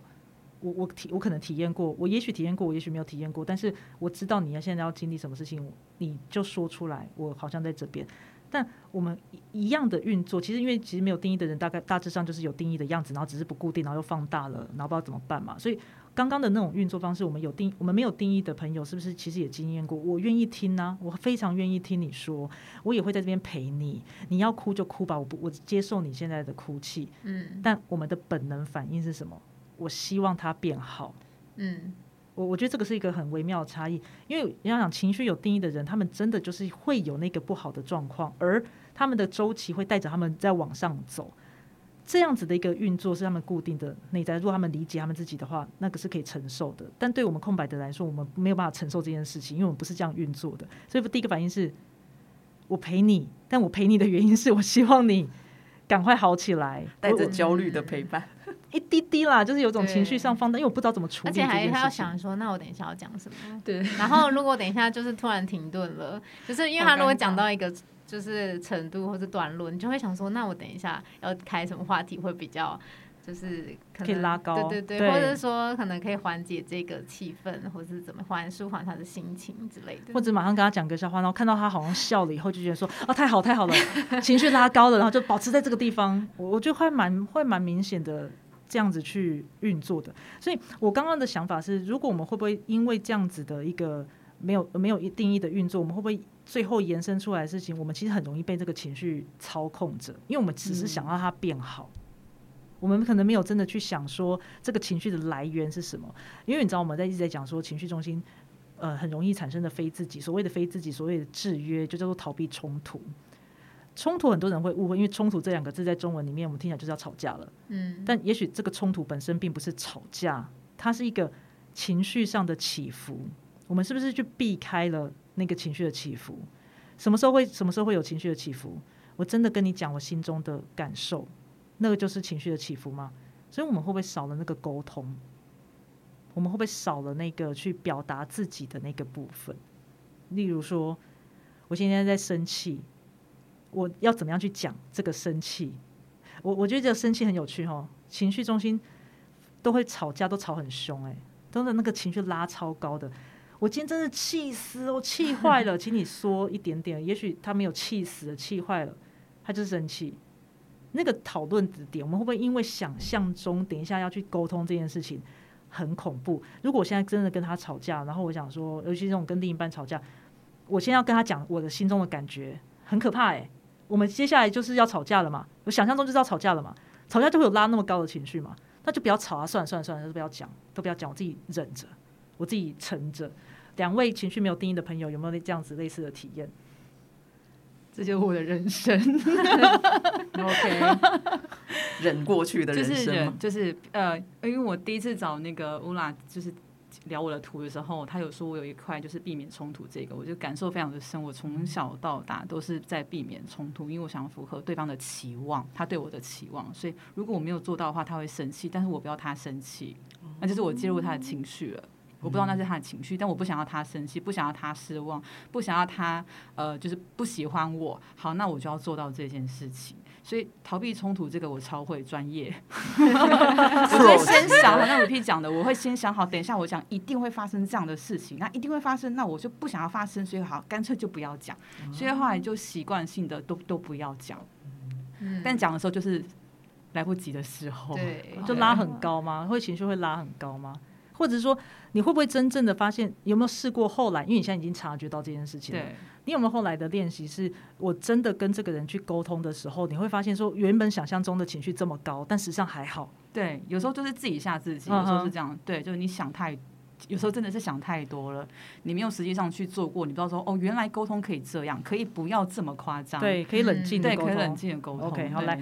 我我体我可能体验过，我也许体验过，我也许没有体验过。但是我知道你要现在要经历什么事情，你就说出来。我好像在这边。但我们一样的运作，其实因为其实没有定义的人，大概大致上就是有定义的样子，然后只是不固定，然后又放大了，然后不知道怎么办嘛。所以。刚刚的那种运作方式，我们有定，我们没有定义的朋友，是不是其实也经验过？我愿意听呢，我非常愿意听你说，我也会在这边陪你。你要哭就哭吧，我不，我接受你现在的哭泣。嗯，但我们的本能反应是什么？我希望他变好。嗯，我我觉得这个是一个很微妙的差异，因为你要想情绪有定义的人，他们真的就是会有那个不好的状况，而他们的周期会带着他们在往上走。这样子的一个运作是他们固定的内在。如果他们理解他们自己的话，那个是可以承受的。但对我们空白的来说，我们没有办法承受这件事情，因为我们不是这样运作的。所以第一个反应是，我陪你，但我陪你的原因是我希望你赶快好起来，带着焦虑的陪伴，一滴滴啦，就是有种情绪上放大，因为我不知道怎么处理。而且还他要想说，那我等一下要讲什么？对。然后如果等一下就是突然停顿了，就是因为他如果讲到一个。就是程度或者段落，你就会想说，那我等一下要开什么话题会比较，就是可以拉高，对对对，或者说可能可以缓解这个气氛，或者是怎么缓舒缓他的心情之类的，或者马上跟他讲个笑话，然后看到他好像笑了以后，就觉得说，啊，太好太好了，情绪拉高了，然后就保持在这个地方，我我觉得会蛮会蛮明显的这样子去运作的。所以我刚刚的想法是，如果我们会不会因为这样子的一个没有没有一定义的运作，我们会不会？最后延伸出来的事情，我们其实很容易被这个情绪操控着，因为我们只是想要它变好，我们可能没有真的去想说这个情绪的来源是什么。因为你知道我们在一直在讲说情绪中心，呃，很容易产生的非自己，所谓的非自己，所谓的制约，就叫做逃避冲突。冲突很多人会误会，因为冲突这两个字在中文里面，我们听起来就是要吵架了。嗯，但也许这个冲突本身并不是吵架，它是一个情绪上的起伏。我们是不是去避开了？那个情绪的起伏，什么时候会什么时候会有情绪的起伏？我真的跟你讲我心中的感受，那个就是情绪的起伏吗？所以我们会不会少了那个沟通？我们会不会少了那个去表达自己的那个部分？例如说，我现在在生气，我要怎么样去讲这个生气？我我觉得这个生气很有趣哦，情绪中心都会吵架，都吵很凶，哎，都是那个情绪拉超高的。我今天真的气死，我气 坏了，请你说一点点。也许他没有气死，气坏了，他就是生气。那个讨论的点，我们会不会因为想象中等一下要去沟通这件事情很恐怖？如果我现在真的跟他吵架，然后我想说，尤其这种跟另一半吵架，我现在要跟他讲我的心中的感觉，很可怕哎。我们接下来就是要吵架了嘛？我想象中就是要吵架了嘛？吵架就会有拉那么高的情绪嘛？那就不要吵啊！算了算了算了，都不要讲，都不要讲，我自己忍着，我自己沉着。两位情绪没有定义的朋友，有没有这样子类似的体验？这就是我的人生。OK，忍过去的人生就是忍，就是呃，因为我第一次找那个乌拉，就是聊我的图的时候，他有说我有一块就是避免冲突，这个我就感受非常的深。我从小到大都是在避免冲突，因为我想符合对方的期望，他对我的期望，所以如果我没有做到的话，他会生气，但是我不要他生气，那就是我介入他的情绪了。我不知道那是他的情绪，但我不想要他生气，不想要他失望，不想要他呃，就是不喜欢我。好，那我就要做到这件事情。所以逃避冲突这个我超会专业。我会先想，好像 repeat 讲的，我会先想好，等一下我讲一定会发生这样的事情，那一定会发生，那我就不想要发生，所以好，干脆就不要讲。所以后来就习惯性的都都不要讲。嗯。但讲的时候就是来不及的时候，对，就拉很高吗？会情绪会拉很高吗？或者是说，你会不会真正的发现？有没有试过后来？因为你现在已经察觉到这件事情了。你有没有后来的练习？是我真的跟这个人去沟通的时候，你会发现说，原本想象中的情绪这么高，但实际上还好。对，有时候就是自己吓自己，有时候是这样。对，就是你想太。有时候真的是想太多了，你没有实际上去做过，你不知道说哦，原来沟通可以这样，可以不要这么夸张，对，可以冷静的沟通，可以冷静的沟通。OK，好，来，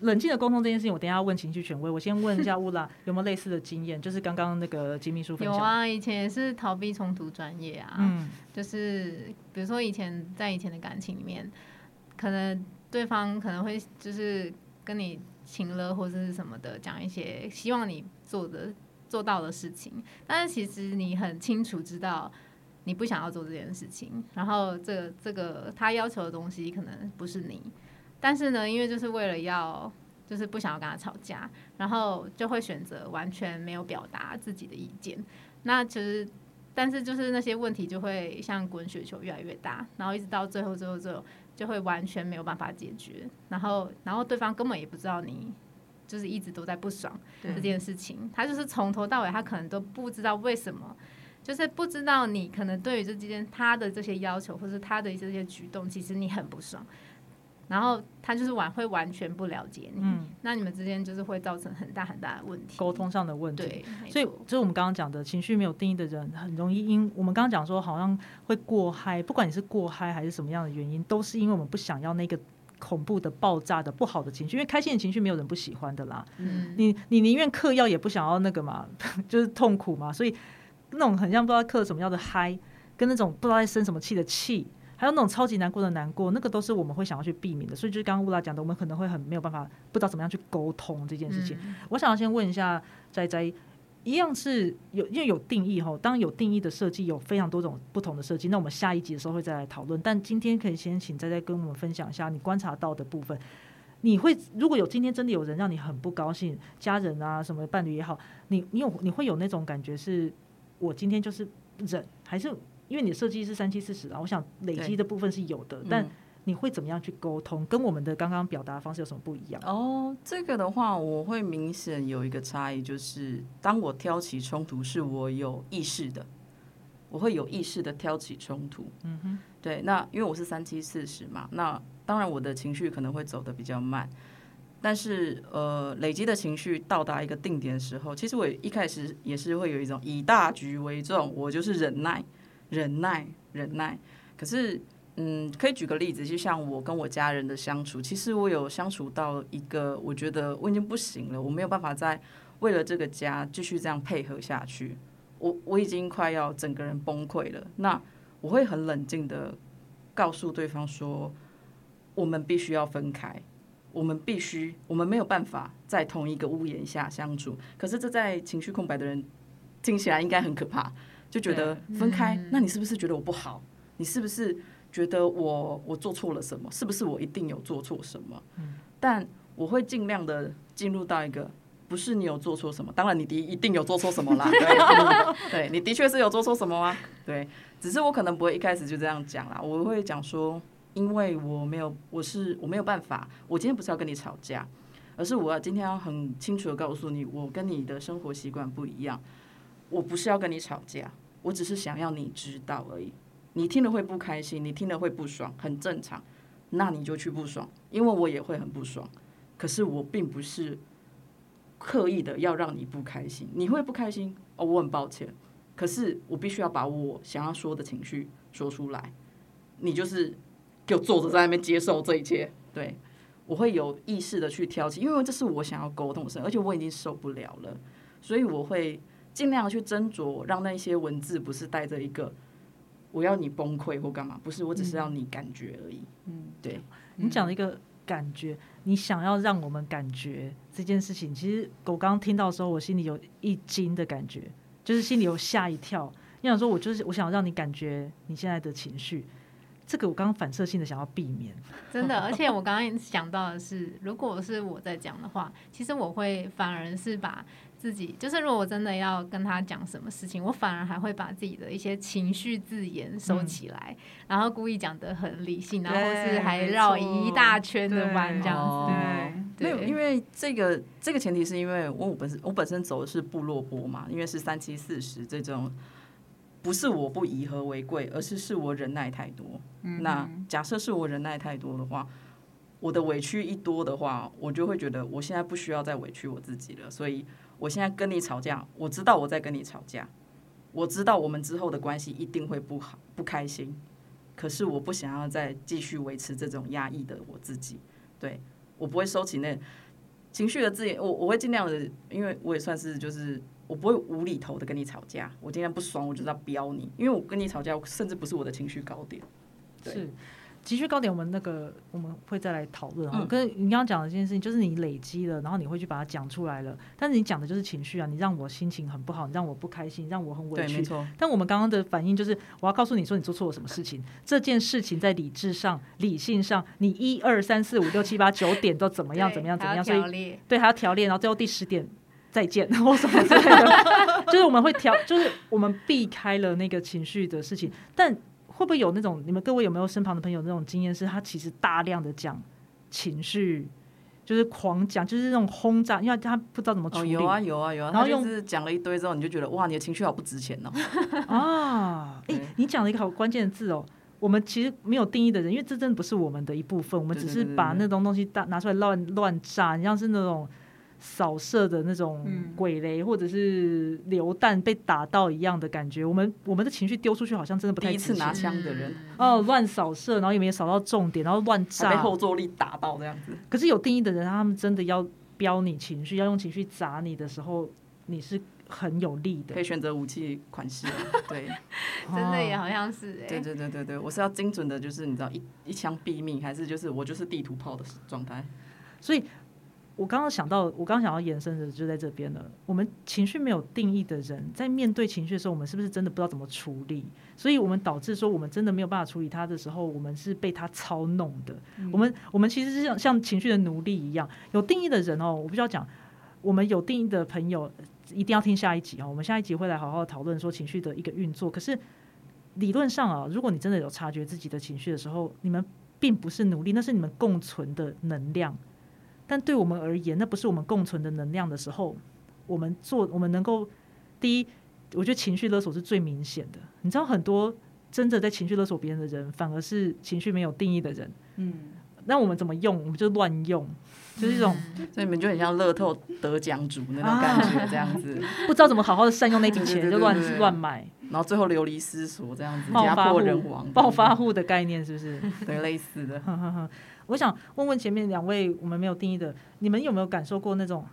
冷静的沟通这件事情，我等下要问情绪权威，我先问一下乌拉有没有类似的经验，就是刚刚那个金秘书分享。有啊，以前也是逃避冲突专业啊，嗯，就是比如说以前在以前的感情里面，可能对方可能会就是跟你情了或者是什么的，讲一些希望你做的。做到的事情，但是其实你很清楚知道你不想要做这件事情，然后这个这个他要求的东西可能不是你，但是呢，因为就是为了要就是不想要跟他吵架，然后就会选择完全没有表达自己的意见。那其实，但是就是那些问题就会像滚雪球越来越大，然后一直到最后最后最后就会完全没有办法解决，然后然后对方根本也不知道你。就是一直都在不爽这件事情，他就是从头到尾，他可能都不知道为什么，就是不知道你可能对于这之间他的这些要求，或是他的这些举动，其实你很不爽，然后他就是完会完全不了解你，那你们之间就是会造成很大很大的问题，沟通上的问题。对，所以就是我们刚刚讲的情绪没有定义的人，很容易因我们刚刚讲说，好像会过嗨，不管你是过嗨还是什么样的原因，都是因为我们不想要那个。恐怖的、爆炸的、不好的情绪，因为开心的情绪没有人不喜欢的啦。嗯，你你宁愿嗑药也不想要那个嘛，就是痛苦嘛。所以那种很像不知道嗑什么药的嗨，跟那种不知道在生什么气的气，还有那种超级难过的难过，那个都是我们会想要去避免的。所以就是刚刚乌拉讲的，我们可能会很没有办法，不知道怎么样去沟通这件事情。我想要先问一下仔仔。一样是有，因为有定义哈。当有定义的设计有非常多种不同的设计，那我们下一集的时候会再来讨论。但今天可以先请再再跟我们分享一下你观察到的部分。你会如果有今天真的有人让你很不高兴，家人啊什么伴侣也好，你你有你会有那种感觉是，我今天就是忍，还是因为你的设计是三七四十啊？我想累积的部分是有的，但。你会怎么样去沟通？跟我们的刚刚表达方式有什么不一样？哦，这个的话，我会明显有一个差异，就是当我挑起冲突，是我有意识的，我会有意识的挑起冲突。嗯哼，对。那因为我是三七四十嘛，那当然我的情绪可能会走得比较慢，但是呃，累积的情绪到达一个定点的时候，其实我一开始也是会有一种以大局为重，我就是忍耐、忍耐、忍耐。可是。嗯，可以举个例子，就像我跟我家人的相处，其实我有相处到一个，我觉得我已经不行了，我没有办法再为了这个家继续这样配合下去，我我已经快要整个人崩溃了。那我会很冷静的告诉对方说，我们必须要分开，我们必须，我们没有办法在同一个屋檐下相处。可是这在情绪空白的人听起来应该很可怕，就觉得分开，那你是不是觉得我不好？你是不是？觉得我我做错了什么？是不是我一定有做错什么？但我会尽量的进入到一个，不是你有做错什么，当然你的一定有做错什么啦。对，对你的确是有做错什么吗？对，只是我可能不会一开始就这样讲啦。我会讲说，因为我没有，我是我没有办法，我今天不是要跟你吵架，而是我要今天要很清楚的告诉你，我跟你的生活习惯不一样。我不是要跟你吵架，我只是想要你知道而已。你听了会不开心，你听了会不爽，很正常。那你就去不爽，因为我也会很不爽。可是我并不是刻意的要让你不开心，你会不开心哦，我很抱歉。可是我必须要把我想要说的情绪说出来。你就是给我坐着在那边接受这一切，对我会有意识的去挑起，因为这是我想要沟通的事，而且我已经受不了了，所以我会尽量去斟酌，让那些文字不是带着一个。我要你崩溃或干嘛？不是，我只是要你感觉而已。嗯，对你讲的一个感觉，你想要让我们感觉这件事情，其实我刚刚听到的时候，我心里有一惊的感觉，就是心里有吓一跳。你想说，我就是我想让你感觉你现在的情绪，这个我刚刚反射性的想要避免。真的，而且我刚刚想到的是，如果是我在讲的话，其实我会反而是把。自己就是，如果我真的要跟他讲什么事情，我反而还会把自己的一些情绪字眼收起来，然后故意讲的很理性，然后是还绕一大圈的弯这样子。对，因为这个这个前提是因为我本身我本身走的是部落波嘛，因为是三七四十这种，不是我不以和为贵，而是是我忍耐太多。那假设是我忍耐太多的话，我的委屈一多的话，我就会觉得我现在不需要再委屈我自己了，所以。我现在跟你吵架，我知道我在跟你吵架，我知道我们之后的关系一定会不好、不开心。可是我不想要再继续维持这种压抑的我自己，对我不会收起那情绪的字眼，我我会尽量的，因为我也算是就是我不会无厘头的跟你吵架。我今天不爽，我就要飙你，因为我跟你吵架，甚至不是我的情绪高点。是情绪高点，我们那个我们会再来讨论哈。嗯跟你刚刚讲的这件事情，就是你累积了，然后你会去把它讲出来了。但是你讲的就是情绪啊，你让我心情很不好，你让我不开心，让我很委屈。错，但我们刚刚的反应就是，我要告诉你说你做错了什么事情。这件事情在理智上、理性上，你一二三四五六七八九点都怎么样？怎么样？怎么样？所以对，还要调练，然后最后第十点再见或什么之类的，就是我们会调，就是我们避开了那个情绪的事情。但会不会有那种你们各位有没有身旁的朋友那种经验，是他其实大量的讲情绪，就是狂讲，就是那种轰炸，因为他不知道怎么处哦，理。有啊有啊有啊，然后用是讲了一堆之后，你就觉得哇，你的情绪好不值钱哦。啊，哎、对你讲了一个好关键的字哦。我们其实没有定义的人，因为这真的不是我们的一部分，我们只是把那种东西大拿出来乱乱炸，你像是那种扫射的那种嗯鬼雷，或者是流弹被打到一样的感觉。我们我们的情绪丢出去，好像真的不太第一次拿枪的人哦，乱扫射，然后也没有扫到重点，然后乱炸被炸。后坐力打到这样子。可是有定义的人，他们真的要标你情绪，要用情绪砸你的时候，你是很有力的可以。选择武器款式，对，真的也哦好像是哎、对对对对对，我是要精准的，就是你知道一一枪毙命，还是就是我就是地图炮的状态？所以我刚刚想到，我刚刚想要延伸的就在这边了。我们情绪没有定义的人，在面对情绪的时候，我们是不是真的不知道怎么处理？所以我们导致说，我们真的没有办法处理它的时候，我们是被它操弄的。我们我们其实是像像情绪的奴隶一样。有定义的人哦，我必须要讲，我们有定义的朋友一定要听下一集哦。我们下一集会来好好讨论说情绪的一个运作。可是理论上啊，如果你真的有察觉自己的情绪的时候，你们并不是奴隶，那是你们共存的能量。但对我们而言，那不是我们共存的能量的时候，我们做我们能够第一，我觉得情绪勒索是最明显的。你知道，很多真的在情绪勒索别人的人，反而是情绪没有定义的人。嗯，那我们怎么用？我们就乱用，就是一种 所以你们就很像乐透得奖主那种感觉，这样子，不知道怎么好好的善用那笔钱，就乱乱买，然后最后流离失所这样子，家破人亡，暴发户的概念是不是？对类似的。我想问问前面两位我们没有定义的，你们有没有感受过那种？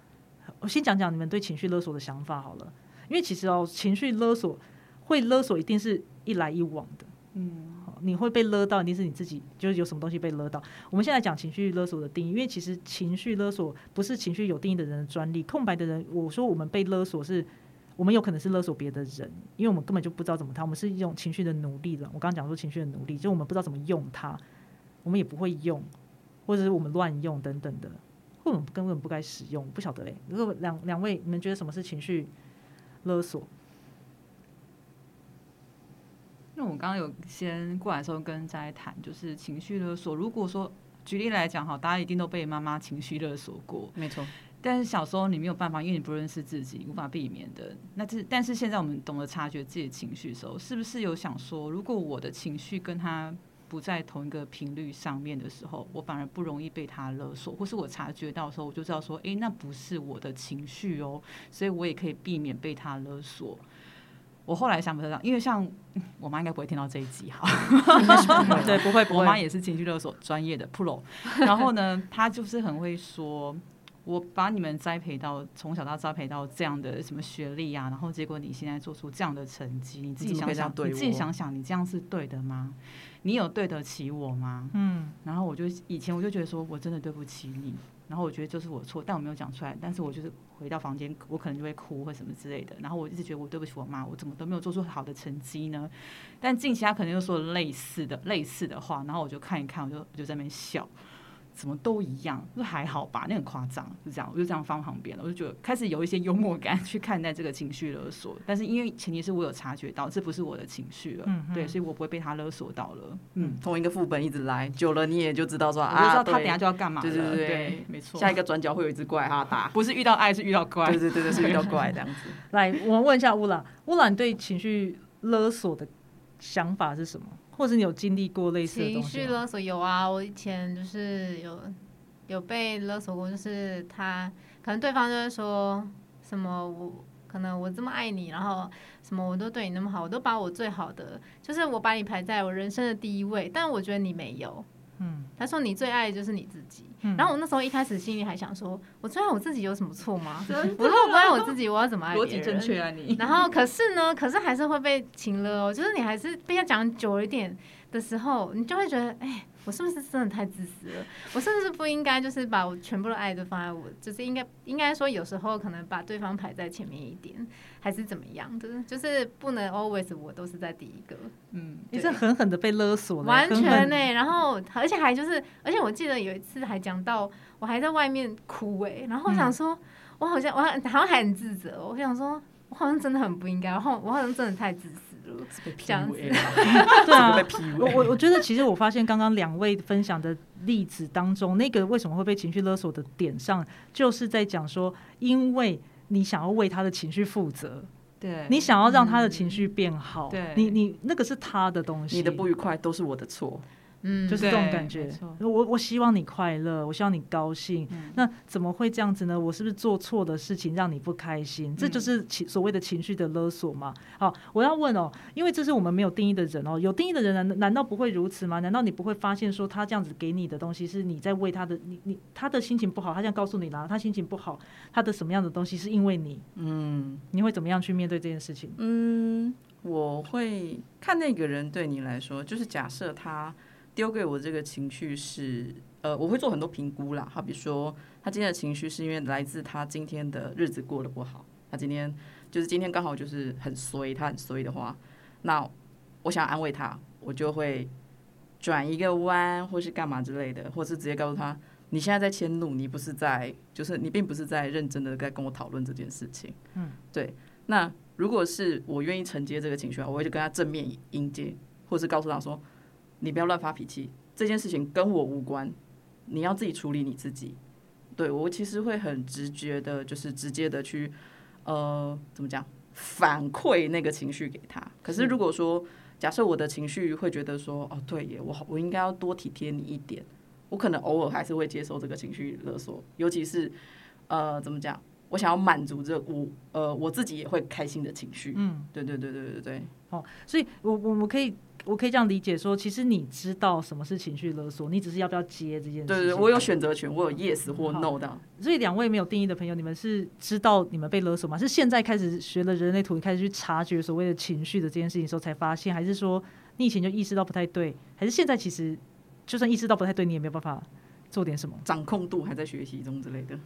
我先讲讲你们对情绪勒索的想法好了，因为其实哦，情绪勒索会勒索，一定是一来一往的。嗯，你会被勒到，一定是你自己就是有什么东西被勒到。我们现在讲情绪勒索的定义，因为其实情绪勒索不是情绪有定义的人的专利，空白的人，我说我们被勒索是。我们有可能是勒索别的人，因为我们根本就不知道怎么他，我们是一种情绪的奴隶了。我刚刚讲说情绪的奴隶，就我们不知道怎么用它，我们也不会用，或者是我们乱用等等的，或者我们根本不该使用，不晓得嘞。如果两两位，你们觉得什么是情绪勒索？那我刚刚有先过来的时候跟在谈，就是情绪勒索。如果说举例来讲哈，大家一定都被妈妈情绪勒索过，没错，但是小时候你没有办法，因为你不认识自己，无法避免的。那这但是现在我们懂得察觉自己的情绪的时候，是不是有想说，如果我的情绪跟他不在同一个频率上面的时候，我反而不容易被他勒索，或是我察觉到的时候，我就知道说，诶，那不是我的情绪哦，所以我也可以避免被他勒索。我后来想不到，因为像我妈应该不会听到这一集哈，对，不会不会。我妈也是情绪勒索专业的 pro，然后呢，她就是很会说，我把你们栽培到从小到栽培到这样的什么学历啊，然后结果你现在做出这样的成绩，你自己想想，对你自己想想，你这样是对的吗？你有对得起我吗？嗯，然后我就以前我就觉得说我真的对不起你，然后我觉得就是我错，但我没有讲出来，但是我就是回到房间，我可能就会哭或什么之类的。然后我一直觉得我对不起我妈，我怎么都没有做出好的成绩呢？但近期他可能又说了类似的类似的话，然后我就看一看，我就我就在那边笑。怎么都一样，就还好吧，那很夸张，是这样，我就这样放旁边了，我就觉得开始有一些幽默感去看待这个情绪勒索，但是因为前提是我有察觉到这不是我的情绪了，对，所以我不会被他勒索到了，嗯，同一个副本一直来，久了你也就知道说我知啊，对道他等下就要干嘛了。对对对对，没错。下一个转角会有一只怪哈打，不是遇到爱，是遇到怪对。对对对，是遇到怪这样子。来，我们问一下乌兰，乌兰对情绪勒索的想法是什么？或者你有经历过类似的情？绪勒索有啊，我以前就是有有被勒索过，就是他可能对方就会说什么我可能我这么爱你，然后什么我都对你那么好，我都把我最好的，就是我把你排在我人生的第一位，但我觉得你没有。嗯，他说你最爱的就是你自己，嗯然后我那时候一开始心里还想说，我最爱我自己有什么错吗？我如果不爱我自己，我要怎么爱别人？逻辑正确啊你。然后可是呢，可是还是会被情了哦，就是你还是被他讲久一点的时候，你就会觉得，哎、我是不是真的太自私了？我是不是不应该就是把我全部的爱都放在我，就是应该应该说有时候可能把对方排在前面一点，还是怎么样的？就是不能 always 我都是在第一个。嗯，你是狠狠的被勒索了，完全呢、然后而且还就是，而且我记得有一次还讲到我还在外面哭哎、然后我想说，我好像我好像还很自责，我想说我好像真的很不应该，然后我好像真的太自私这样 PUA 子。了 对啊。被 PUA 我我我觉得，其实我发现刚刚两位分享的例子当中，那个为什么会被情绪勒索的点上，就是在讲说，因为你想要为他的情绪负责，对，你想要让他的情绪变好，对。你你那个是他的东西，你的不愉快都是我的错，嗯，就是这种感觉。我我希望你快乐，我希望你高兴。嗯那怎么会这样子呢？我是不是做错的事情让你不开心？这就是情所谓的情绪的勒索嘛。好，我要问哦，因为这是我们没有定义的人哦，有定义的人难难道不会如此吗？难道你不会发现说他这样子给你的东西是你在为他的你你他的心情不好，他这样告诉你啦，他心情不好，他的什么样的东西是因为你？嗯你会怎么样去面对这件事情？嗯，我会看那个人对你来说，就是假设他丢给我这个情绪是，呃，我会做很多评估啦。好比说，他今天的情绪是因为来自他今天的日子过得不好，他今天就是今天刚好就是很衰，他很衰的话，那我想安慰他，我就会转一个弯，或是干嘛之类的，或是直接告诉他，你现在在迁怒，你不是在，就是你并不是在认真的在跟我讨论这件事情。嗯，对。那如果是我愿意承接这个情绪啊，我会就跟他正面迎接，或是告诉他说，你不要乱发脾气，这件事情跟我无关，你要自己处理你自己。对我其实会很直觉的，就是直接的去，呃，怎么讲，反馈那个情绪给他。可是如果说，假设我的情绪会觉得说，哦，对耶，我好，我应该要多体贴你一点，我可能偶尔还是会接受这个情绪勒索，尤其是，呃，怎么讲，我想要满足这我，呃，我自己也会开心的情绪。嗯，对对对对对对，哦，所以我我我可以我可以这样理解说，其实你知道什么是情绪勒索，你只是要不要接这件事。对对对，我有选择权，我有 yes 或 no 的。所以两位没有定义的朋友，你们是知道你们被勒索吗？是现在开始学了人类图，开始去察觉所谓的情绪的这件事情的时候才发现，还是说你以前就意识到不太对，还是现在其实就算意识到不太对，你也没有办法做点什么？掌控度还在学习中之类的。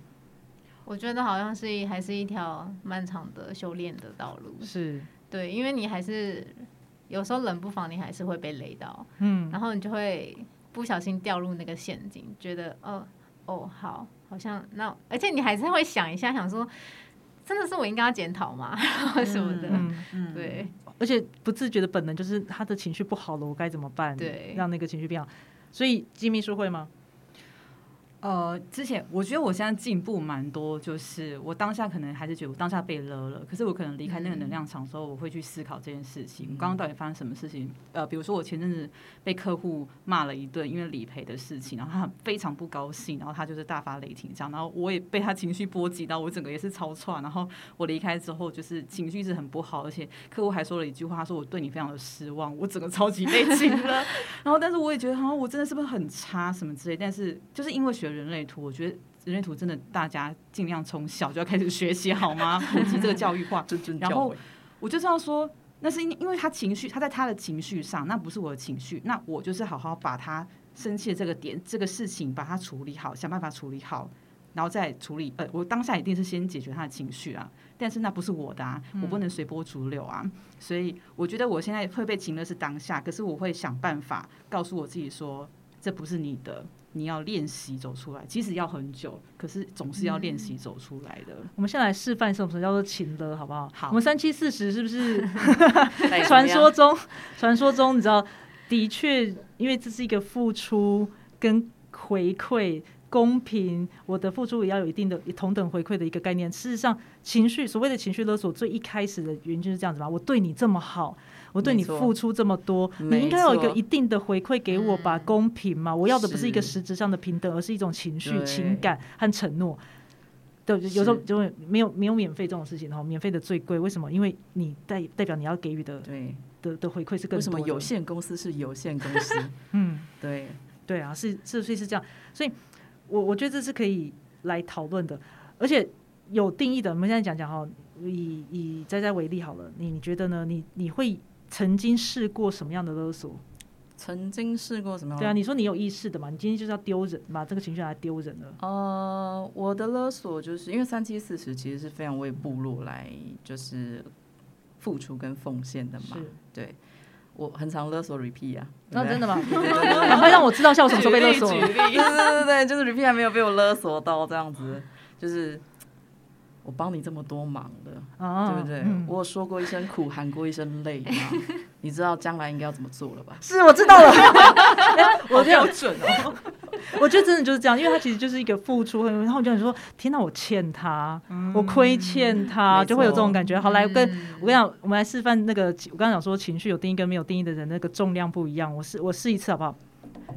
我觉得好像是一还是一条漫长的修炼的道路。是，对，因为你还是有时候冷不防你还是会被雷到，嗯，然后你就会不小心掉入那个陷阱，觉得哦哦好，好像那，而且你还是会想一下，想说真的是我应该要检讨吗？什么的，嗯，嗯，对，而且不自觉的本能就是他的情绪不好了，我该怎么办？对让那个情绪变好。所以机密书会吗？呃，之前我觉得我现在进步蛮多，就是我当下可能还是觉得我当下被勒了，可是我可能离开那个能量场的时候，我会去思考这件事情，刚刚到底发生什么事情？呃，比如说我前阵子被客户骂了一顿，因为理赔的事情，然后他非常不高兴，然后他就是大发雷霆这样，然后我也被他情绪波及到，我整个也是超串，然后我离开之后就是情绪是很不好，而且客户还说了一句话，他说我对你非常的失望，我整个超级被惊了。然后，但是我也觉得，好像我真的是不是很差什么之类。但是，就是因为学人类图，我觉得人类图真的大家尽量从小就要开始学习，好吗？普及这个教育化。然后。我就这样说，那是因因为他情绪，他在他的情绪上，那不是我的情绪，那我就是好好把他生气的这个点，这个事情把它处理好，想办法处理好。然后再处理，呃，我当下一定是先解决他的情绪啊，但是那不是我的啊，我不能随波逐流啊，所以我觉得我现在会被情的是当下，可是我会想办法告诉我自己说，这不是你的，你要练习走出来，即使要很久，可是总是要练习走出来的。我们先来示范什么叫做情的，好不好？好我们三七四十是不是？传说中，传说中，你知道，的确，因为这是一个付出跟回馈。公平，我的付出也要有一定的同等回馈的一个概念。事实上，情绪所谓的情绪勒索，最一开始的原因就是这样子嘛。我对你这么好，我对你付出这么多，你应该有一个一定的回馈给我吧？嗯公平嘛，我要的不是一个实质上的平等，而是一种情绪、情感和承诺。对，有时候是就会没有没有免费这种事情哈，免费的最贵。为什么？因为你代代表你要给予的对，的的回馈是更多。为什么有限公司是有限公司？嗯，对，对啊，是是所以是这样，所以我我觉得这是可以来讨论的，而且有定义的。我们现在讲讲哈，以以斋斋为例好了，你你觉得呢？你你会曾经试过什么样的勒索？曾经试过什么？对啊，你说你有意识的嘛？你今天就是要丢人，把这个情绪来丢人了。呃，我的勒索就是因为三七四十其实是非常为部落来就是付出跟奉献的嘛。对，我很常勒索 repeat 啊。那、真的吗？赶快让我知道一下我什么时候被勒索。对对对对，就是 repeat 还没有被我勒索到这样子，就是我帮你这么多忙了，啊对不对？嗯我有说过一声苦，喊过一声累嘛，你知道将来应该要怎么做了吧？是我知道了。我标准哦，我觉得真的就是这样，因为他其实就是一个付出，然后我就想说，天哪，我欠他，我亏欠他，就会有这种感觉。好，来，我跟嗯我跟你讲，我们来示范那个，我刚刚讲说情绪有定义跟没有定义的人那个重量不一样。我试我试一次好不好？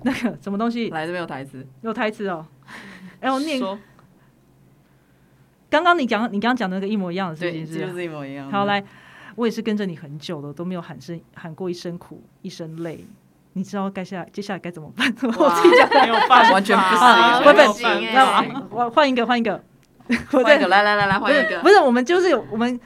那个什么东西来这边有台词，有台词哦？哎，我念说刚刚你讲你刚刚讲的那个一模一样的事，情是就？是一模一样。好，来，我也是跟着你很久了，都没有喊声喊过一声苦，一声累。你知道该下接下来该怎么办？我哇自己没有办法，完全不行。不不不行欸那我我换一个，换一个，我 换一个，来来来来，换一个。不是我们就是我们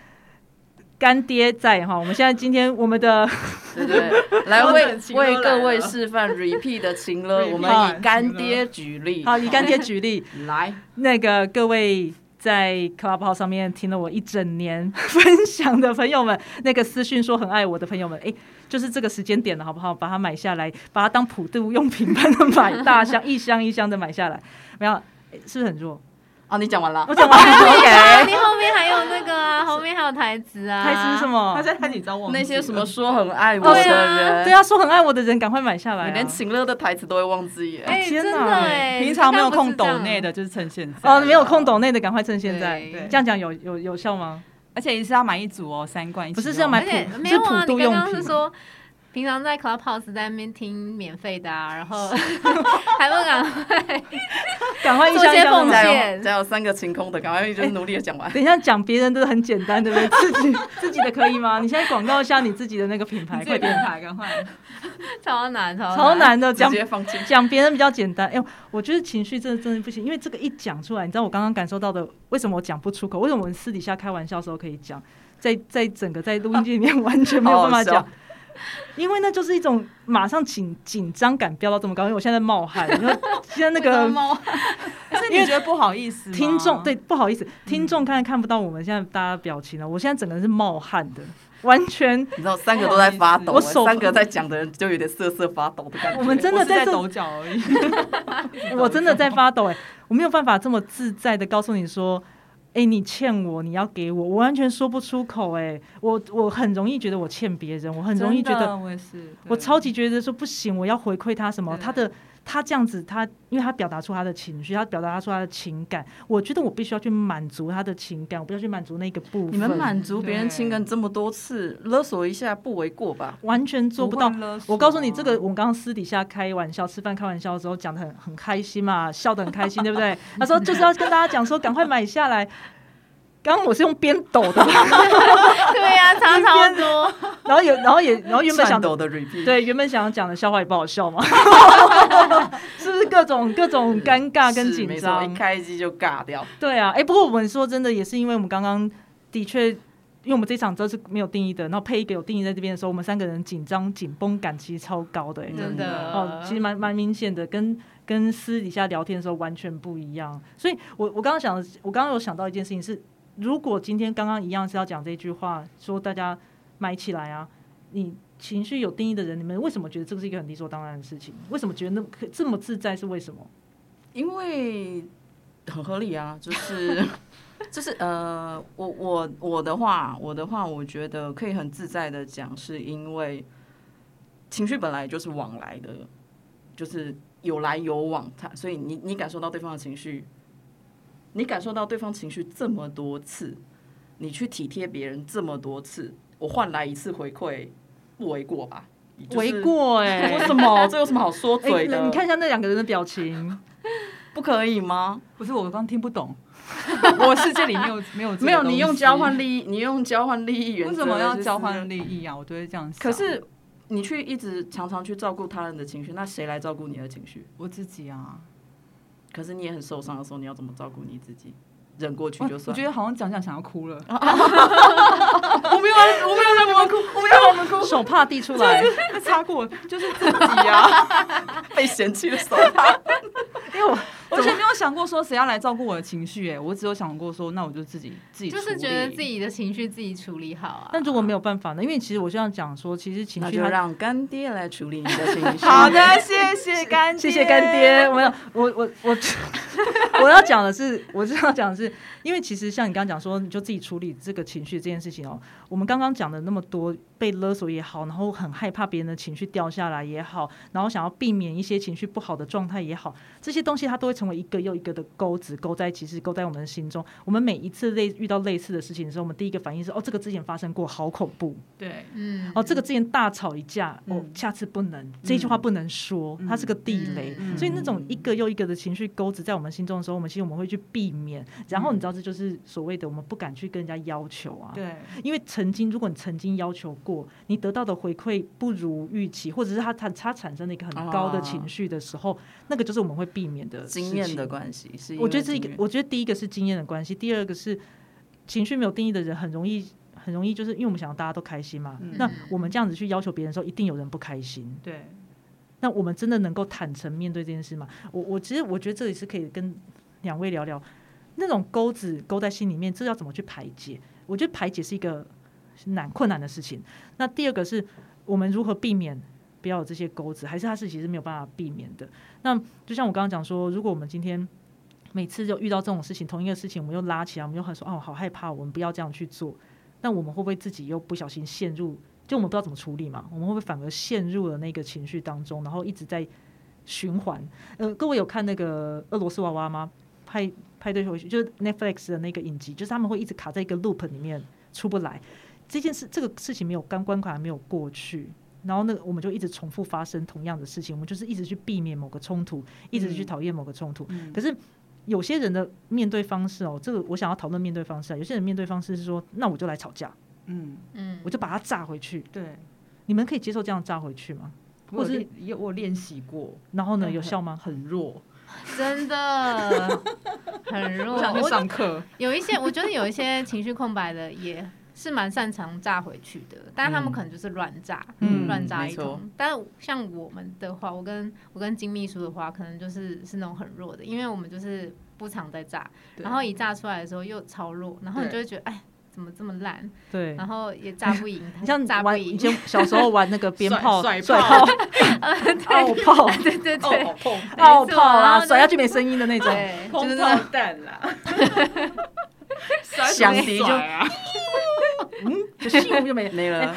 干爹在哈。我们现在今天我们的对对，来为为各位示范 repeat 的情了，我们以干爹举例。好以干爹举例，来，那个各位在 Clubhouse 上面听了我一整年分享的朋友们，那个私讯说很爱我的朋友们，哎、就是这个时间点了，好不好？把它买下来，把它当普渡用品般的买，大箱一箱一箱的买下来，没有？是不是很弱？哦，你讲完了我。讲完了。你后面还有那个啊，后面还有台词啊，台词是什？么他？在他紧张忘记那些什么了说很爱我哦的人，对啊，说很爱我的人，赶快买下来、啊。你连情乐的台词都会忘记耶。哎，天真的哎，平常没有空抖抖内的，就是趁现在哦，没有空抖内的，赶快趁现在。对这样讲有有有效吗？而且也是要买一组哦，三罐一起。不是是要买普没有啊，是普渡你刚用品刚是说平常在 Clubhouse 在那边听免费的啊，然后 还不赶快赶快一做些奉箱一箱的买加献油，加油！三个晴空的，赶快就是努力的讲完。等一下讲别人都很简单，对不对？自己 自己的可以吗？你现在广告一下你自己的那个品牌，快点。牌，赶快。超难超超难的，讲。讲别人比较简单。哎呦，我觉得情绪真的真的不行，因为这个一讲出来，你知道我刚刚感受到的，为什么我讲不出口？为什么我们私底下开玩笑的时候可以讲，在在整个在录音机里面完全没有办法讲？因为那就是一种马上紧紧张感飙到这么高，因为我现在在冒汗，然后现在那个 你觉得不好意思吗？听众对不好意思，听众看看不到我们现在大家的表情了，我现在整个人是冒汗的，完全你知道三个都在发抖，我手三个在讲的人就有点瑟瑟发抖的感觉。我们真的在抖脚而已。我真的在发抖哎、我没有办法这么自在的告诉你说，哎、你欠我，你要给我，我完全说不出口哎、我我很容易觉得我欠别人，我很容易觉得我，我超级觉得说不行，我要回馈他什么，他的他这样子，他因为他表达出他的情绪，他表达出他的情感，我觉得我必须要去满足他的情感，我不要去满足那个部分。你们满足别人情感这么多次，勒索一下不为过吧？完全做不到我告诉你，这个啊我们刚刚私底下开玩笑、吃饭开玩笑的时候讲的很很开心嘛，笑得很开心，对不对？他说就是要跟大家讲说，赶快买下来。刚刚我是用边抖的，对呀，差超多。然后有，然后也，然后原本想颤抖的 repeat，对原本想讲的笑话也不好笑嘛，是不是各种各种尴尬跟紧张一？开机就尬掉。对啊，哎、不过我们说真的，也是因为我们刚刚的确，因为我们这场都是没有定义的，然后配一个有定义在这边的时候，我们三个人紧张紧绷感其实超高的、哎真的哦，其实蛮蛮明显的，跟跟私底下聊天的时候完全不一样。所以我我刚刚想，我刚刚有想到一件事情是，如果今天刚刚一样是要讲这句话，说大家买起来啊，你情绪有定义的人，你们为什么觉得这个是一个很理所当然的事情？为什么觉得那可这么自在？是为什么？因为很合理啊，就是 就是呃，我我我的话，我的话，我觉得可以很自在的讲，是因为情绪本来就是往来的，就是有来有往，它所以你你感受到对方的情绪，你感受到对方情绪这么多次，你去体贴别人这么多次，我换来一次回馈，不为过吧？就是为过 哎、为什么？这有什么好说哎、嘴的？你看一下那两个人的表情，不可以吗？不是我刚刚听不懂，我世界里没有没有没有，你用交换利益，你用交换利益原则，为什么要交换利益啊？我都会这样想。可是你去一直常常去照顾他人的情绪，那谁来照顾你的情绪？我自己啊，可是你也很受伤的时候，你要怎么照顾你自己？忍过去就算。我觉得好像讲讲想要哭了，我没有，我没有让你们哭，我没有让你们哭，手帕递出来，擦过就是自己啊，被嫌弃的手帕。因为我完全没有想过说谁要来照顾我的情绪，哎，我只有想过说，那我就自己自己，就是觉得自己的情绪自己处理好啊。那如果没有办法呢？因为其实我这样讲说，其实情绪就绪它让干爹来处理你的情绪。好的，谢谢干爹，谢谢干爹。我要我我我 我要讲的是，我是要讲的是，因为其实像你刚刚讲说，你就自己处理这个情绪这件事情哦。我们刚刚讲的那么多，被勒索也好，然后很害怕别人的情绪掉下来也好，然后想要避免一些情绪不好的状态也好，这些东西它都会成为一个又一个的钩子，勾在其实勾在我们的心中。我们每一次类遇到类似的事情的时候，我们第一个反应是哦，这个之前发生过，好恐怖。对，嗯，哦，这个之前大吵一架，哦嗯，下次不能，这句话不能说，它是个地雷。嗯所以那种一个又一个的情绪钩子在我们心中的时候，我们其实我们会去避免。然后你知道，这就是所谓的我们不敢去跟人家要求啊。对，因为曾经，如果你曾经要求过，你得到的回馈不如预期，或者是它它它产生了一个很高的情绪的时候，那个就是我们会避免的经验的关系是我觉得这一个，我觉得第一个是经验的关系，第二个是情绪没有定义的人很容易。很容易就是因为我们想要大家都开心嘛，嗯那我们这样子去要求别人的时候，一定有人不开心。对，那我们真的能够坦诚面对这件事吗？我我其实我觉得这里是可以跟两位聊聊，那种钩子勾在心里面，这要怎么去排解？我觉得排解是一个难困难的事情。那第二个是我们如何避免不要有这些钩子，还是它是其实没有办法避免的？那就像我刚刚讲说，如果我们今天每次就遇到这种事情，同一个事情，我们又拉起来，我们又很说哦，好害怕，我们不要这样去做。那我们会不会自己又不小心陷入？就我们不知道怎么处理嘛，我们会不会反而陷入了那个情绪当中，然后一直在循环？呃，各位有看那个俄罗斯娃娃吗？派派对回去就是 Netflix 的那个影集，就是他们会一直卡在一个 loop 里面出不来。这件事这个事情没有刚关卡还没有过去，然后那个我们就一直重复发生同样的事情，我们就是一直去避免某个冲突，一直去讨厌某个冲突。嗯可是有些人的面对方式哦，这个我想要讨论面对方式啊。有些人面对方式是说，那我就来吵架，嗯，嗯。我就把它炸回去。对，你们可以接受这样炸回去吗？或是有我练习过，然后呢，有效吗？很弱，真的。很弱。我想去上课，有一些，我觉得有一些情绪空白的也是蛮擅长炸回去的，但是他们可能就是乱炸，嗯。乱炸一通。但是像我们的话，我跟我跟金秘书的话，可能就是是那种很弱的，因为我们就是不常在炸，然后一炸出来的时候又超弱，然后你就会觉得，哎，怎么这么烂？对，然后也炸不赢，你像炸不赢，玩以前小时候玩那个鞭炮、甩甩炮炮、奥炮、对对对，哦，碰奥炮啊，甩下去没声音的那种。就是那炮弹啦，响笛就嗯，就咻就没没了。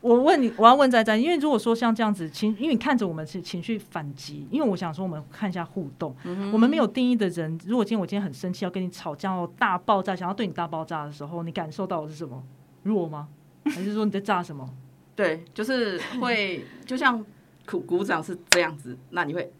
我问你，我要问在在，因为如果说像这样子情，因为你看着我们是情绪反击，因为我想说我们看一下互动，我们没有定义的人，如果今天我今天很生气，要跟你吵架哦，大爆炸，想要对你大爆炸的时候，你感受到的是什么？弱吗？还是说你在炸什么？对，就是会，就像鼓鼓掌是这样子，那你会，大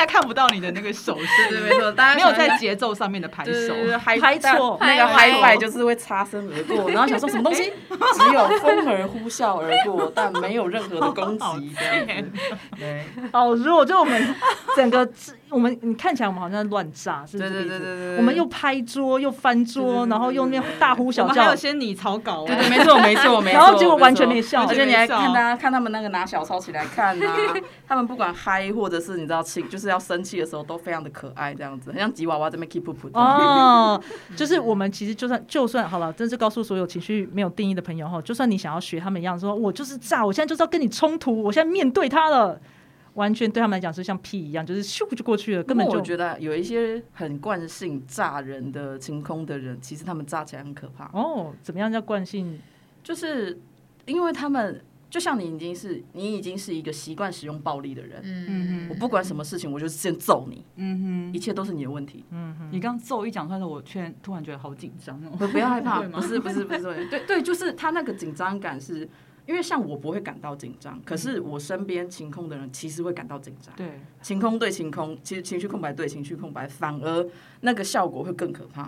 家看不到你的那个手势，对对没错，大家没有在节奏上面的拍手拍错那个拍 hi 歪 fi 就是会擦身而过，然后想说什么东西，只有风儿呼啸而过，但没有任何的攻击，这样子。对好弱，就我们整个我们你看起来我们好像在乱炸，是不是？对对对对对，我们又拍桌又翻桌，然后又那大呼小叫。我们还有，先拟草稿，对对，没错没错没错。然后结果完全没没笑。错而且你还看大家看他们那个拿小抄起来看啊，他们不管嗨或者是你知道气，就是要生气的时候都非常的可爱，这样子，很像吉娃娃这边 keep up。哦，就是我们其实就算就算好了，真是告诉所有情绪没有定义的朋友哈，就算你想要学他们一样，说我就是炸，我现在就是要跟你冲突，我现在面对他了，完全对他们来讲是像屁一样，就是咻就过去了，根本就我觉得有一些很惯性炸人的晴空的人，其实他们炸起来很可怕，哦，怎么样叫惯性？就是因为他们就像你已经是你已经是一个习惯使用暴力的人，嗯我不管什么事情，我就是先揍你，嗯哼一切都是你的问题。嗯哼，你刚揍一讲出来的时候，我却突然觉得好紧张哦。不不要害怕，不是不是不是，对对，就是他那个紧张感是。因为像我不会感到紧张，可是我身边晴空的人其实会感到紧张。对，晴空对晴空，其实情绪空白对情绪空白，反而那个效果会更可怕。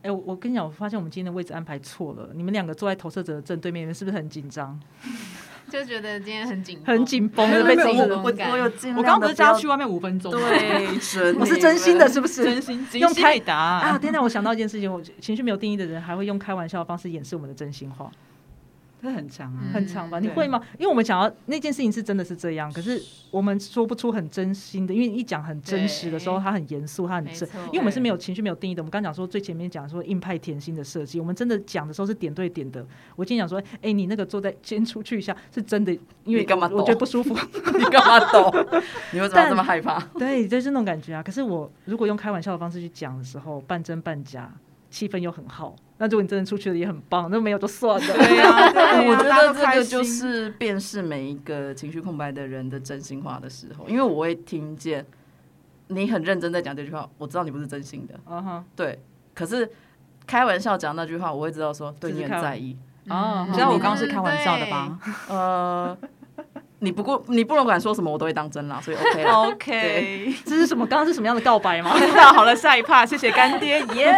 哎、我我跟你讲，我发现我们今天的位置安排错了，你们两个坐在投射者的正对面，你们是不是很紧张？就觉得今天很紧，很紧绷没有没有被控制我感我有尽量我刚刚不是叫他去外面五分钟？对，神我是真心的，是不是？真心用开答啊！天哪，我想到一件事情，我情绪没有定义的人还会用开玩笑的方式掩饰我们的真心话，这很长啊。很长吧？嗯你会吗？因为我们想要那件事情是真的是这样，可是我们说不出很真心的，因为一讲很真实的时候，对他很严肃，他很正没错，因为我们是没有情绪、没有定义的。我们刚讲说最前面讲说硬派甜心的设计，我们真的讲的时候是点对点的。我今天讲说，哎、你那个坐在先出去一下，是真的，因为你干嘛我我觉得不舒服。你干嘛抖？你为什么要这么害怕？对，就是那种感觉啊。可是我如果用开玩笑的方式去讲的时候，半真半假，气氛又很好。那如果你真的出去了也很棒，那没有就算了。对呀，对呀 我觉得这个就是辨识每一个情绪空白的人的真心话的时候，因为我会听见你很认真在讲这句话，我知道你不是真心的，啊哈，对。可是开玩笑讲那句话，我会知道说对你很在意。哦嗯你知道我刚刚是开玩笑的吧呃，你不过你不管管说什么，我都会当真啦，所以 OK 啦。OK，这是什么？刚刚是什么样的告白吗？那 好了，下一趴，谢谢干爹，耶！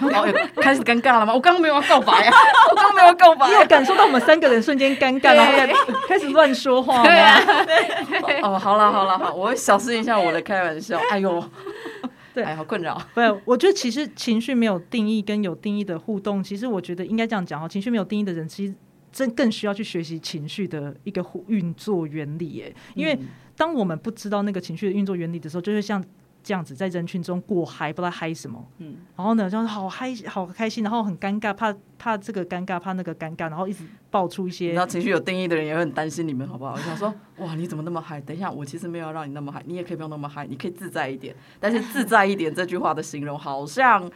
哦，有开始尴尬了吗？我刚刚没有要告白啊，我刚刚没有要告白你有感受到我们三个人瞬间尴尬，然后开开始乱说话吗？对啊，哦，好了好了好，我会小心一下我的开玩笑。哎呦，对哎，好困扰。不是，我觉得其实情绪没有定义跟有定义的互动，其实我觉得应该这样讲哦，情绪没有定义的人，其实真更需要去学习情绪的一个运作原理耶。因为嗯当我们不知道那个情绪的运作原理的时候，就是像这样子在人群中过嗨，不知道嗨什么。嗯然后呢，就是好嗨，好开心，然后很尴尬，怕怕这个尴尬，怕那个尴尬，然后一直爆出一些然后情绪有定义的人也会很担心你们，好不好？我想说，哇，你怎么那么嗨？等一下，我其实没有让你那么嗨，你也可以不用那么嗨，你可以自在一点。但是自在一点这句话的形容，好像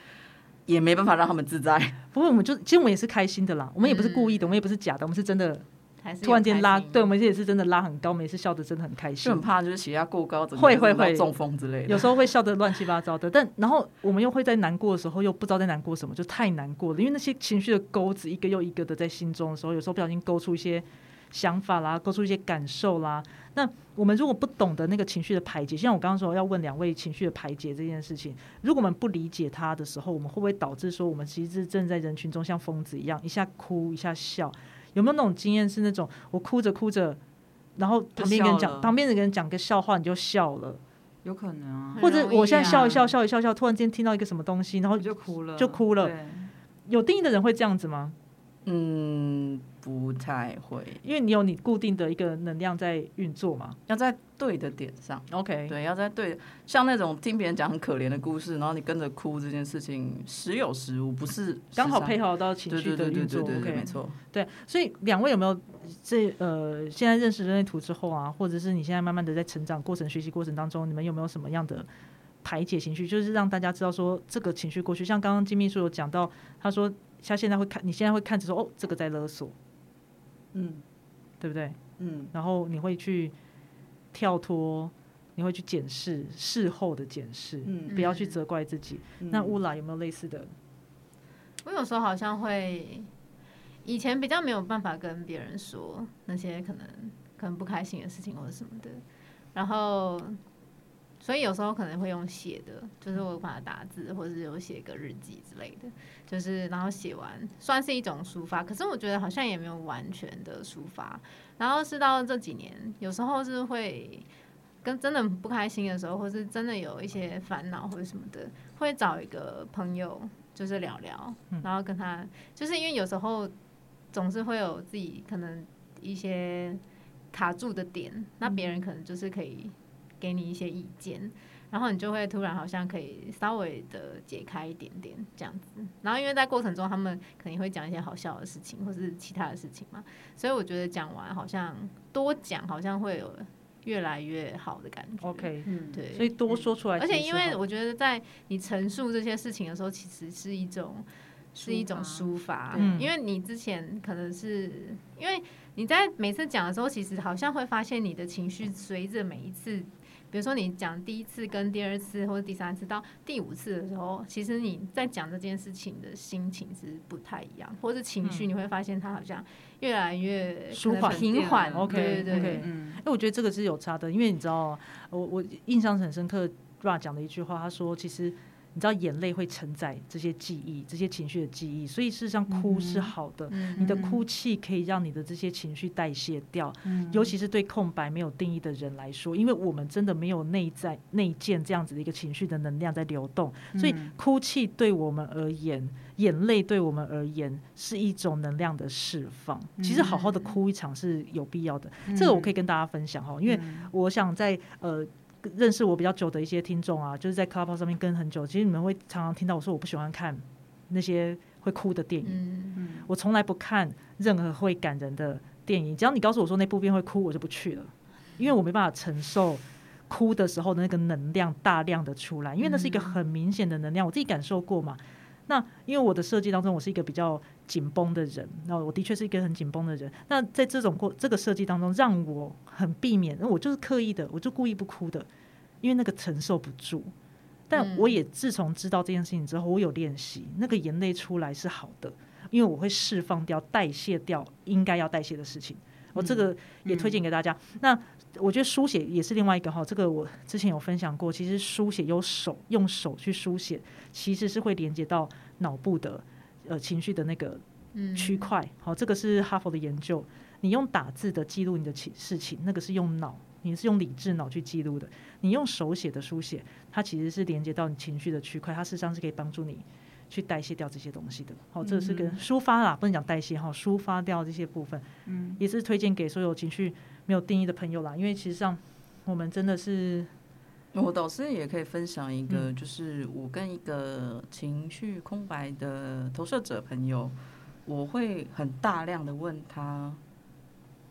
也没办法让他们自在。不过我们就其实我们也是开心的啦，我们也不是故意的，我们也不是假的，我们是真的还是突然间拉，对我们也是真的拉很高，我们也是笑得真的很开心就很。怕就是血压过高，会会会中风之类的。有时候会笑得乱七八糟的，但然后我们又会在难过的时候又不知道在难过什么，就太难过了，因为那些情绪的钩子一个又一个的在心中的时候，有时候不小心勾出一些想法啦，勾出一些感受啦。那我们如果不懂得那个情绪的排解，像我刚刚说要问两位情绪的排解这件事情，如果我们不理解它的时候，我们会不会导致说我们其实是正在人群中像疯子一样，一下哭一下笑？有没有那种经验是那种我哭着哭着，然后旁边人讲旁边的人讲个笑话你就笑了？有可能啊，或者我现在笑一笑，啊笑一笑笑，突然间听到一个什么东西，然后我就哭了，就哭了有定义的人会这样子吗？嗯，不太会，因为你有你固定的一个能量在运作嘛。要在对的点上。OK，对，要在对，像那种听别人讲很可怜的故事，然后你跟着哭这件事情，时有时无，不是 刚好配合。到情绪对对对对的运作。对对对，没 OK，错。对，所以两位有没有这呃，现在认识人类图之后啊，或者是你现在慢慢的在成长过程、学习过程当中，你们有没有什么样的排解情绪？就是让大家知道说这个情绪过去，像刚刚金秘书有讲到，他说他现在会看，你现在会看着说哦，这个在勒索，嗯对不对？嗯，然后你会去跳脱，你会去检视事后的检视，嗯不要去责怪自己。那嗯乌拉有没有类似的？我有时候好像会，以前比较没有办法跟别人说那些可能可能不开心的事情或者什么的，然后所以有时候可能会用写的，就是我把它打字，或者是有写个日记之类的，就是然后写完算是一种抒发，可是我觉得好像也没有完全的抒发。然后是到这几年，有时候是会跟真的不开心的时候，或是真的有一些烦恼或者什么的，会找一个朋友就是聊聊，然后跟他，就是因为有时候总是会有自己可能一些卡住的点，那别人可能就是可以给你一些意见，然后你就会突然好像可以稍微的解开一点点这样子。然后因为在过程中他们肯定会讲一些好笑的事情或是其他的事情嘛，所以我觉得讲完好像多讲好像会有越来越好的感觉。OK，嗯，对，所以多说出来而且因为我觉得在你陈述这些事情的时候，其实是一种是一种抒发，嗯。因为你之前可能是因为你在每次讲的时候，其实好像会发现你的情绪随着每一次，比如说你讲第一次跟第二次或者第三次到第五次的时候，其实你在讲这件事情的心情是不太一样，或者情绪你会发现它好像越来越舒缓平缓 OK，对对对。嗯哎，我觉得这个是有差的，因为你知道，我我印象很深刻，Ra 讲的一句话，他说其实你知道眼泪会承载这些记忆、这些情绪的记忆，所以事实上哭是好的。嗯你的哭泣可以让你的这些情绪代谢掉，尤其是对空白没有定义的人来说，因为我们真的没有内在内建这样子的一个情绪的能量在流动，所以哭泣对我们而言，眼泪对我们而言是一种能量的释放。其实好好的哭一场是有必要的，这个我可以跟大家分享哈，因为我想在呃。认识我比较久的一些听众啊，就是在 Clubhouse 上面跟很久，其实你们会常常听到我说我不喜欢看那些会哭的电影，嗯我从来不看任何会感人的电影。只要你告诉我说那部片会哭，我就不去了，因为我没办法承受哭的时候的那个能量大量的出来，因为那是一个很明显的能量，我自己感受过嘛。那因为我的设计当中，我是一个比较紧绷的人，那我的确是一个很紧绷的人。那在这种过这个设计当中，让我很避免，我就是刻意的，我就故意不哭的，因为那个承受不住。但我也自从知道这件事情之后，我有练习，那个眼泪出来是好的，因为我会释放掉、代谢掉应该要代谢的事情。我这个也推荐给大家。那我觉得书写也是另外一个哈，这个我之前有分享过。其实书写有手用手去书写，其实是会连接到脑部的呃情绪的那个区块。好，这个是哈佛的研究。你用打字的记录你的情事情，那个是用脑，你是用理智脑去记录的。你用手写的书写，它其实是连接到你情绪的区块，它事实上是可以帮助你去代谢掉这些东西的。好，这是跟抒发啦，不能讲代谢哈，抒发掉这些部分。嗯，也是推荐给所有情绪没有定义的朋友啦，因为其实上我们真的是，我导师也可以分享一个，就是我跟一个情绪空白的投射者朋友，我会很大量的问他。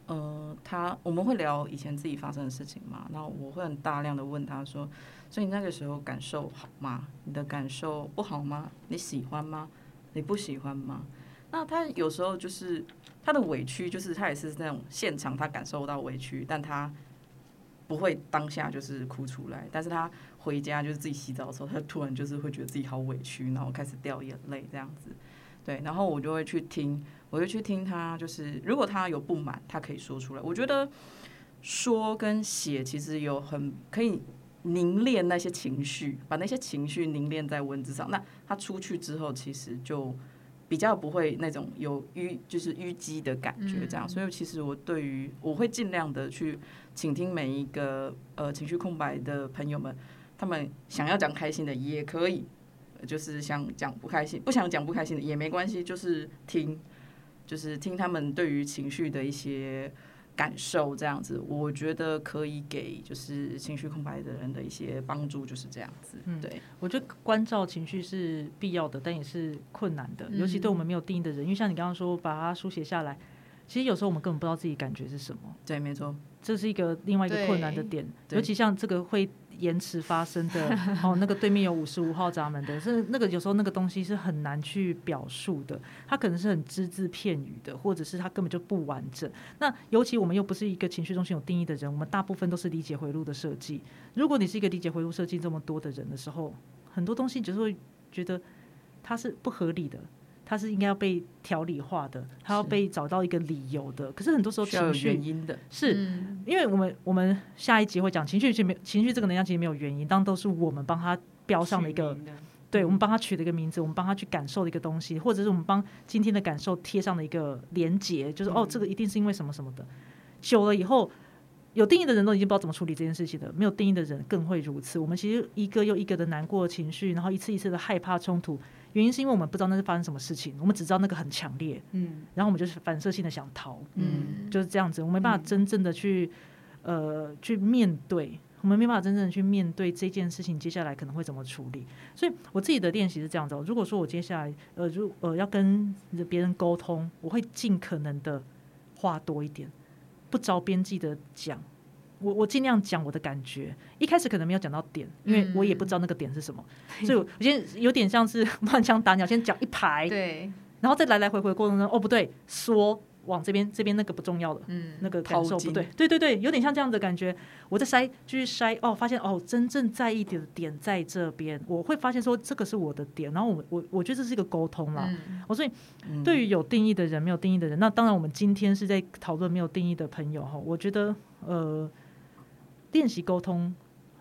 呃，他我们会聊以前自己发生的事情嘛，然后我会很大量的问他说，所以你那个时候感受好吗？你的感受不好吗？你喜欢吗？你不喜欢吗？那他有时候就是他的委屈，就是他也是那种现场他感受到委屈，但他不会当下就是哭出来，但是他回家就是自己洗澡的时候，他突然就是会觉得自己好委屈，然后开始掉眼泪这样子。对，然后我就会去听，我就去听他，就是如果他有不满，他可以说出来。我觉得说跟写其实有很可以凝练那些情绪，把那些情绪凝练在文字上。那他出去之后，其实就比较不会那种有淤，就是淤积的感觉。这样，所以其实我对于我会尽量的去倾听每一个呃情绪空白的朋友们，他们想要讲开心的也可以。就是想讲不开心，不想讲不开心的也没关系，就是听，就是听他们对于情绪的一些感受，这样子，我觉得可以给就是情绪空白的人的一些帮助，就是这样子。嗯，对，我觉得关照情绪是必要的，但也是困难的，尤其对我们没有定义的人，因为像你刚刚说把它书写下来，其实有时候我们根本不知道自己感觉是什么。对，没错，这是一个另外一个困难的点，尤其像这个会。延迟发生的 哦，那个对面有五十五号闸门的，是那个有时候那个东西是很难去表述的，它可能是很只字片语的，或者是它根本就不完整。那尤其我们又不是一个情绪中心有定义的人，我们大部分都是理解回路的设计。如果你是一个理解回路设计这么多的人的时候，很多东西就是会觉得它是不合理的。它是应该要被条理化的，它要被找到一个理由的。可是很多时候情绪原因的，是因为我们我们下一集会讲情绪，其实没情绪这个能量其实没有原因，当都是我们帮他标上的一个，对我们帮他取了一个名字，我们帮他去感受的一个东西，或者是我们帮今天的感受贴上的一个连结，就是哦，这个一定是因为什么什么的。久了以后，有定义的人都已经不知道怎么处理这件事情了，没有定义的人更会如此。我们其实一个又一个的难过情绪，然后一次一次的害怕冲突。原因是因为我们不知道那是发生什么事情，我们只知道那个很强烈，嗯，然后我们就是反射性的想逃，嗯，就是这样子，我没办法真正的去，呃，去面对，我们没办法真正的去面对这件事情，接下来可能会怎么处理。所以我自己的练习是这样子，如果说我接下来，呃，如呃要跟别人沟通，我会尽可能的话多一点，不着边际的讲。我我尽量讲我的感觉，一开始可能没有讲到点，因为我也不知道那个点是什么，所以我先有点像是乱枪打鸟，先讲一排，对，然后再来来回回过程中，哦不对，说往这边这边那个不重要的，嗯，那个感受不对，对对对，有点像这样的感觉，我在筛继续筛，哦，发现哦真正在意的点在这边，我会发现说这个是我的点，然后我我我觉得这是一个沟通啦，我所以对于有定义的人没有定义的人，那当然我们今天是在讨论没有定义的朋友哈，我觉得呃。练习沟通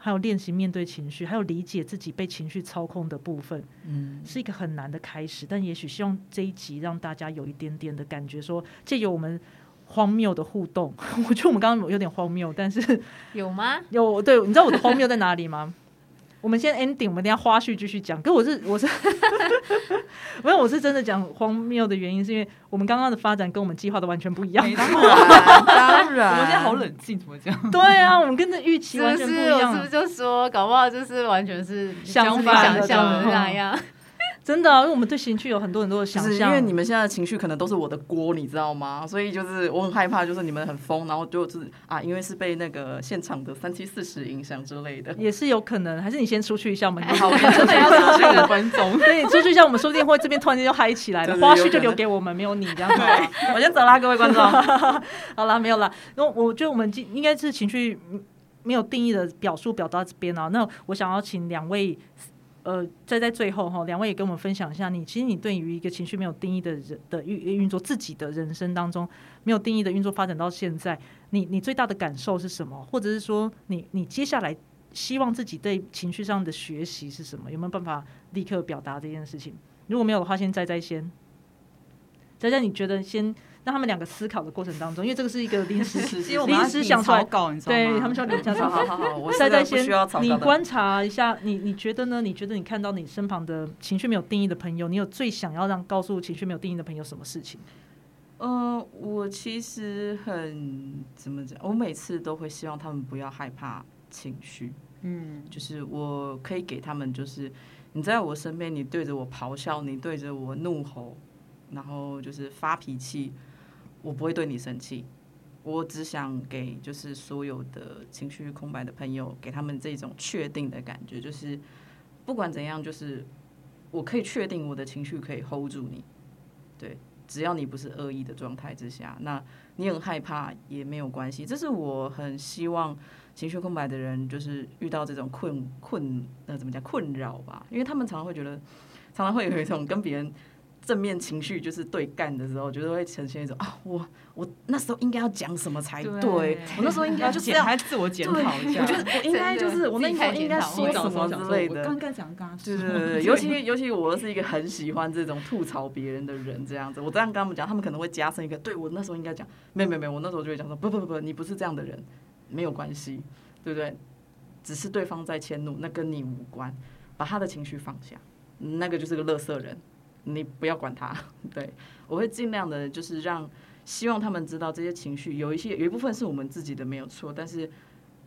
还有练习面对情绪，还有理解自己被情绪操控的部分，嗯，是一个很难的开始。但也许希望这一集让大家有一点点的感觉，说借由我们荒谬的互动，我觉得我们刚刚有点荒谬，但是有吗？有对，你知道我的荒谬在哪里吗？我们先 ending，我们等下花絮继续讲。可我是我是，没有我是真的讲荒谬的原因，是因为我们刚刚的发展跟我们计划的完全不一样。当然，当然，我们现在好冷静，怎么讲？对啊，我们跟着预期完？全不一样。我是不是就说，搞不好就是完全是相自己反的想象的那样？真的、啊，因为我们对情绪有很多很多的想象是因。为你们现在的情绪可能都是我的锅，你知道吗？所以就是我很害怕，就是你们很疯，然后就是啊，因为是被那个现场的三七四十影响之类的。也是有可能，还是你先出去一下，我们好，我真的要出去五分钟。对，你出去一下，我们说不定会这边突然间就嗨起来了，花絮就留给我们，没有你这样子。我先走啦，各位观众。好啦，没有啦。因为我觉得我们今应该是情绪没有定义的表述表达这边啊。那我想要请两位，呃，再在最后哈，两位也跟我们分享一下你，其实你对于一个情绪没有定义的人的运运作，自己的人生当中没有定义的运作发展到现在，你你最大的感受是什么？或者是说你你接下来希望自己对情绪上的学习是什么？有没有办法立刻表达这件事情？如果没有的话，先在在先。在在，你觉得先让他们两个思考的过程当中，因为这个是一个临时 临时想出来稿，你知道吗？对他们需要理想好好好好，我现在不需要草，稿的。你观察一下，你你觉得呢？你觉得你看到你身旁的情绪没有定义的朋友，你有最想要让告诉情绪没有定义的朋友什么事情？呃，我其实很怎么讲？我每次都会希望他们不要害怕情绪，嗯，就是我可以给他们，就是你在我身边，你对着我咆哮，你对着我怒吼，然后就是发脾气，我不会对你生气。我只想给就是所有的情绪空白的朋友，给他们这种确定的感觉，就是不管怎样，就是我可以确定我的情绪可以 hold 住你，对，只要你不是恶意的状态之下，那你很害怕也没有关系。这是我很希望情绪空白的人，就是遇到这种困困那怎么讲困扰吧，因为他们常常会觉得，常常会有一种跟别人正面情绪就是对干的时候，觉得会呈现一种啊，我我那时候应该要讲什么才对，我那时候应该就是检要。还自我检讨一下我。觉得我应该就是我那时候应该说什么之类的，刚刚讲刚刚对对对对，尤其尤其我是一个很喜欢这种吐槽别人的人，这样子，我这样跟他们讲，他们可能会加深一个，对我那时候应该讲，没有没有没有，我那时候就会讲说，不不不不，你不是这样的人，没有关系，对不对？只是对方在迁怒，那跟你无关，把他的情绪放下，那个就是个乐色人，你不要管他。对我会尽量的，就是让希望他们知道这些情绪有一些有一部分是我们自己的没有错，但是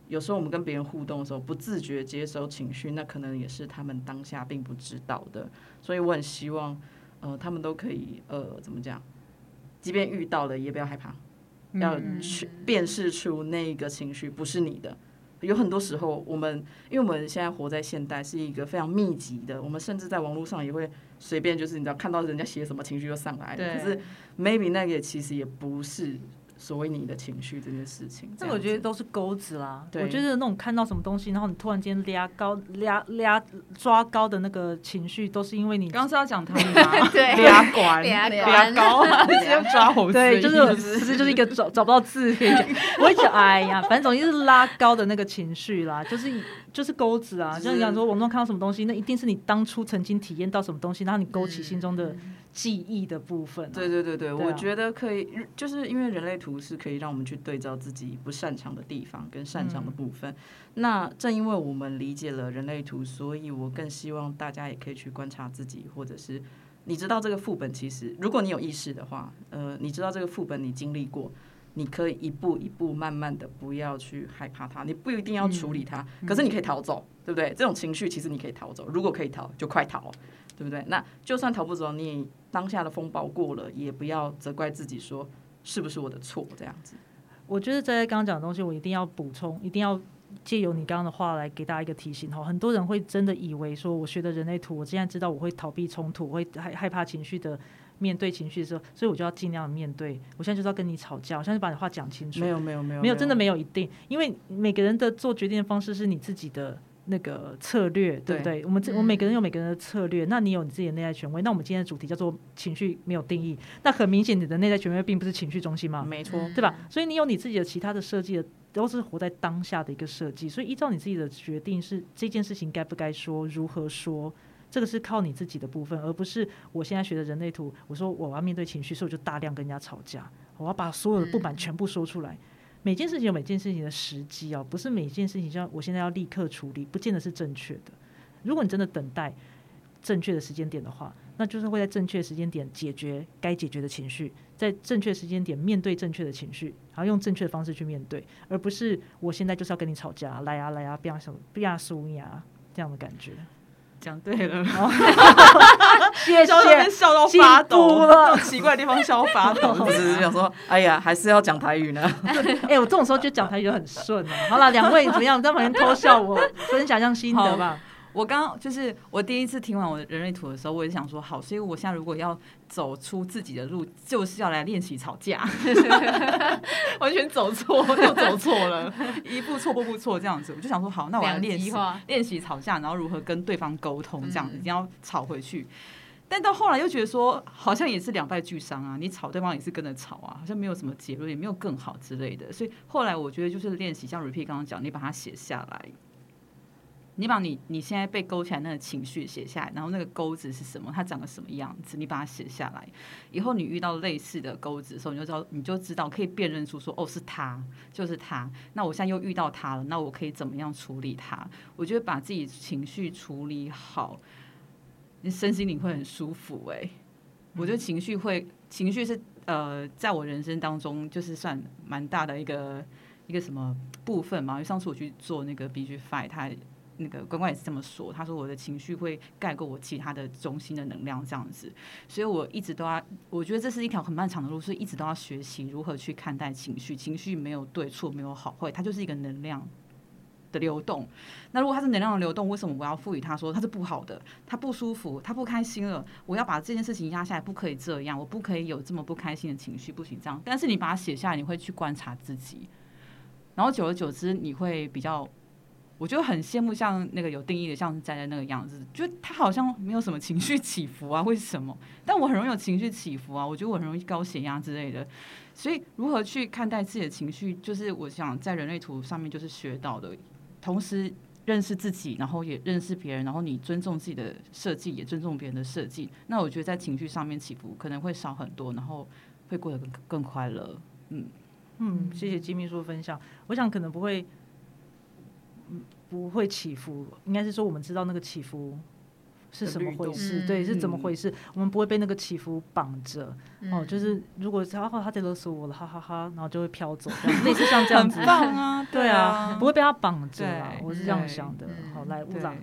有时候我们跟别人互动的时候，不自觉接收情绪，那可能也是他们当下并不知道的。所以我很希望，呃，他们都可以，呃，怎么讲？即便遇到了，也不要害怕，要去辨识出那个情绪不是你的。有很多时候，我们因为我们现在活在现代，是一个非常密集的，我们甚至在网络上也会随便就是你知道看到人家写什么情绪就上来了。可是 maybe 那个其实也不是所谓你的情绪这件事情。这我觉得得都是钩子啦。对我觉得那种看到什么东西，然后你突然间拉高、拉拉抓高的那个情绪，都是因为你刚刚是要讲他们吗？对拉管俩俩管高接抓猴子对，就是不是就是一个找找不到字可以讲，我会讲哎呀，反正总之是拉高的那个情绪啦，就是就是钩子啊，就像你讲说网络看到什么东西，那一定是你当初曾经体验到什么东西，然后你勾起心中的记忆的部分、啊。对对对对，对啊我觉得可以，就是因为人类图是可以让我们去对照自己不擅长的地方跟擅长的部分。那正因为我们理解了人类图，所以我更希望大家也可以去观察自己，或者是你知道这个副本，其实如果你有意识的话，呃，你知道这个副本你经历过。你可以一步一步慢慢的，不要去害怕它，你不一定要处理它，可是你可以逃走，对不对？这种情绪其实你可以逃走，如果可以逃，就快逃，对不对？那就算逃不走，你当下的风暴过了，也不要责怪自己说是不是我的错这样子。我觉得在刚刚讲的东西，我一定要补充，一定要借由你刚刚的话来给大家一个提醒哈。很多人会真的以为说，我学的人类图，我现在知道我会逃避冲突，我会害害怕情绪的面对情绪的时候，所以我就要尽量面对。我现在就是要跟你吵架，我现在就把你话讲清楚。没有没有没有没有，真的没有一定，因为每个人的做决定的方式是你自己的那个策略，对不对？我们这我们每个人有每个人的策略，那你有你自己的内在权威。那我们今天的主题叫做情绪没有定义，那很明显你的内在权威并不是情绪中心嘛，没错，对吧？所以你有你自己的其他的设计的都是活在当下的一个设计，所以依照你自己的决定是这件事情该不该说，如何说，这个是靠你自己的部分，而不是我现在学的人类图，我说我要面对情绪，所以我就大量跟人家吵架，我要把所有的不满全部说出来。每件事情有每件事情的时机哦，不是每件事情像我现在要立刻处理，不见得是正确的。如果你真的等待正确的时间点的话，那就是会在正确时间点解决该解决的情绪，在正确时间点面对正确的情绪，然后用正确的方式去面对，而不是我现在就是要跟你吵架，来啊来啊，不要什么不要输呀这样的感觉。讲对了，谢笑到谢，笑到发进抖步了奇怪的地方笑到发抖。我只是想说，哎呀，还是要讲台语呢。哎、我这种时候就讲台语就很顺啊。好了，两位怎么样？在旁边偷笑我，分享一下心得吧。我刚刚就是我第一次听完我的人类图的时候，我也想说好，所以我现在如果要走出自己的路，就是要来练习吵架，完全走错又走错了，一步错步步错这样子。我就想说好，那我要练习练习吵架，然后如何跟对方沟通，这样子嗯一定要吵回去。但到后来又觉得说，好像也是两败俱伤啊！你吵对方也是跟着吵啊，好像没有什么结论，也没有更好之类的。所以后来我觉得就是练习，像 Repeat 刚刚讲，你把它写下来，你把你你现在被勾起来那个情绪写下来，然后那个钩子是什么，它长得什么样子，你把它写下来。以后你遇到类似的钩子的时候，你就知道，你就知道可以辨认出说，哦，是他，就是他。那我现在又遇到他了，那我可以怎么样处理他？我觉得把自己情绪处理好，你身心灵会很舒服、欸。我觉得情绪会，情绪是呃，在我人生当中就是算蛮大的一个一个什么部分嘛。因为上次我去做那个 BG Five，他那个关关也是这么说，他说我的情绪会盖过我其他的中心的能量这样子，所以我一直都要，我觉得这是一条很漫长的路，所以一直都要学习如何去看待情绪。情绪没有对错，没有好坏，它就是一个能量。的流动，那如果它是能量的流动，为什么我要赋予它说它是不好的？它不舒服，它不开心了，我要把这件事情压下来，不可以这样，我不可以有这么不开心的情绪，不行这样。但是你把它写下来，你会去观察自己，然后久而久之，你会比较，我就很羡慕像那个有定义的，像站在那个样子，就他好像没有什么情绪起伏啊，为什么？但我很容易有情绪起伏啊，我觉得我很容易高血压之类的。所以如何去看待自己的情绪，就是我想在人类图上面就是学到的，同时。认识自己，然后也认识别人，然后你尊重自己的设计，也尊重别人的设计。那我觉得在情绪上面起伏可能会少很多，然后会过得更更快乐。嗯，嗯，谢谢金秘书分享。我想可能不会，不会起伏，应该是说我们知道那个起伏是什么回事，嗯对，是怎么回事，我们不会被那个起伏绑着。哦，嗯就是如果他哦他在勒索我了，哈哈哈然后就会飘走，类似像这样子 很子。棒 啊，对啊，不会被他绑着嘛，我是这样想的。嗯好，来乌对朗，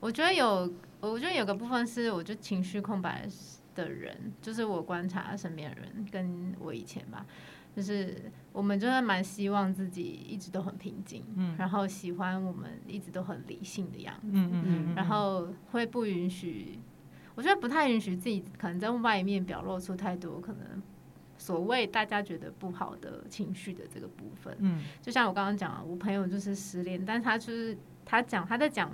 我觉得有，我觉得有个部分是，我觉得情绪空白的人，就是我观察身边人，跟我以前吧，就是我们真的蛮希望自己一直都很平静，嗯然后喜欢我们一直都很理性的样子，嗯嗯嗯，然后会不允许，我觉得不太允许自己可能在外面表露出太多可能所谓大家觉得不好的情绪的这个部分。嗯就像我刚刚讲的，我朋友就是失恋，但是他就是他讲他在讲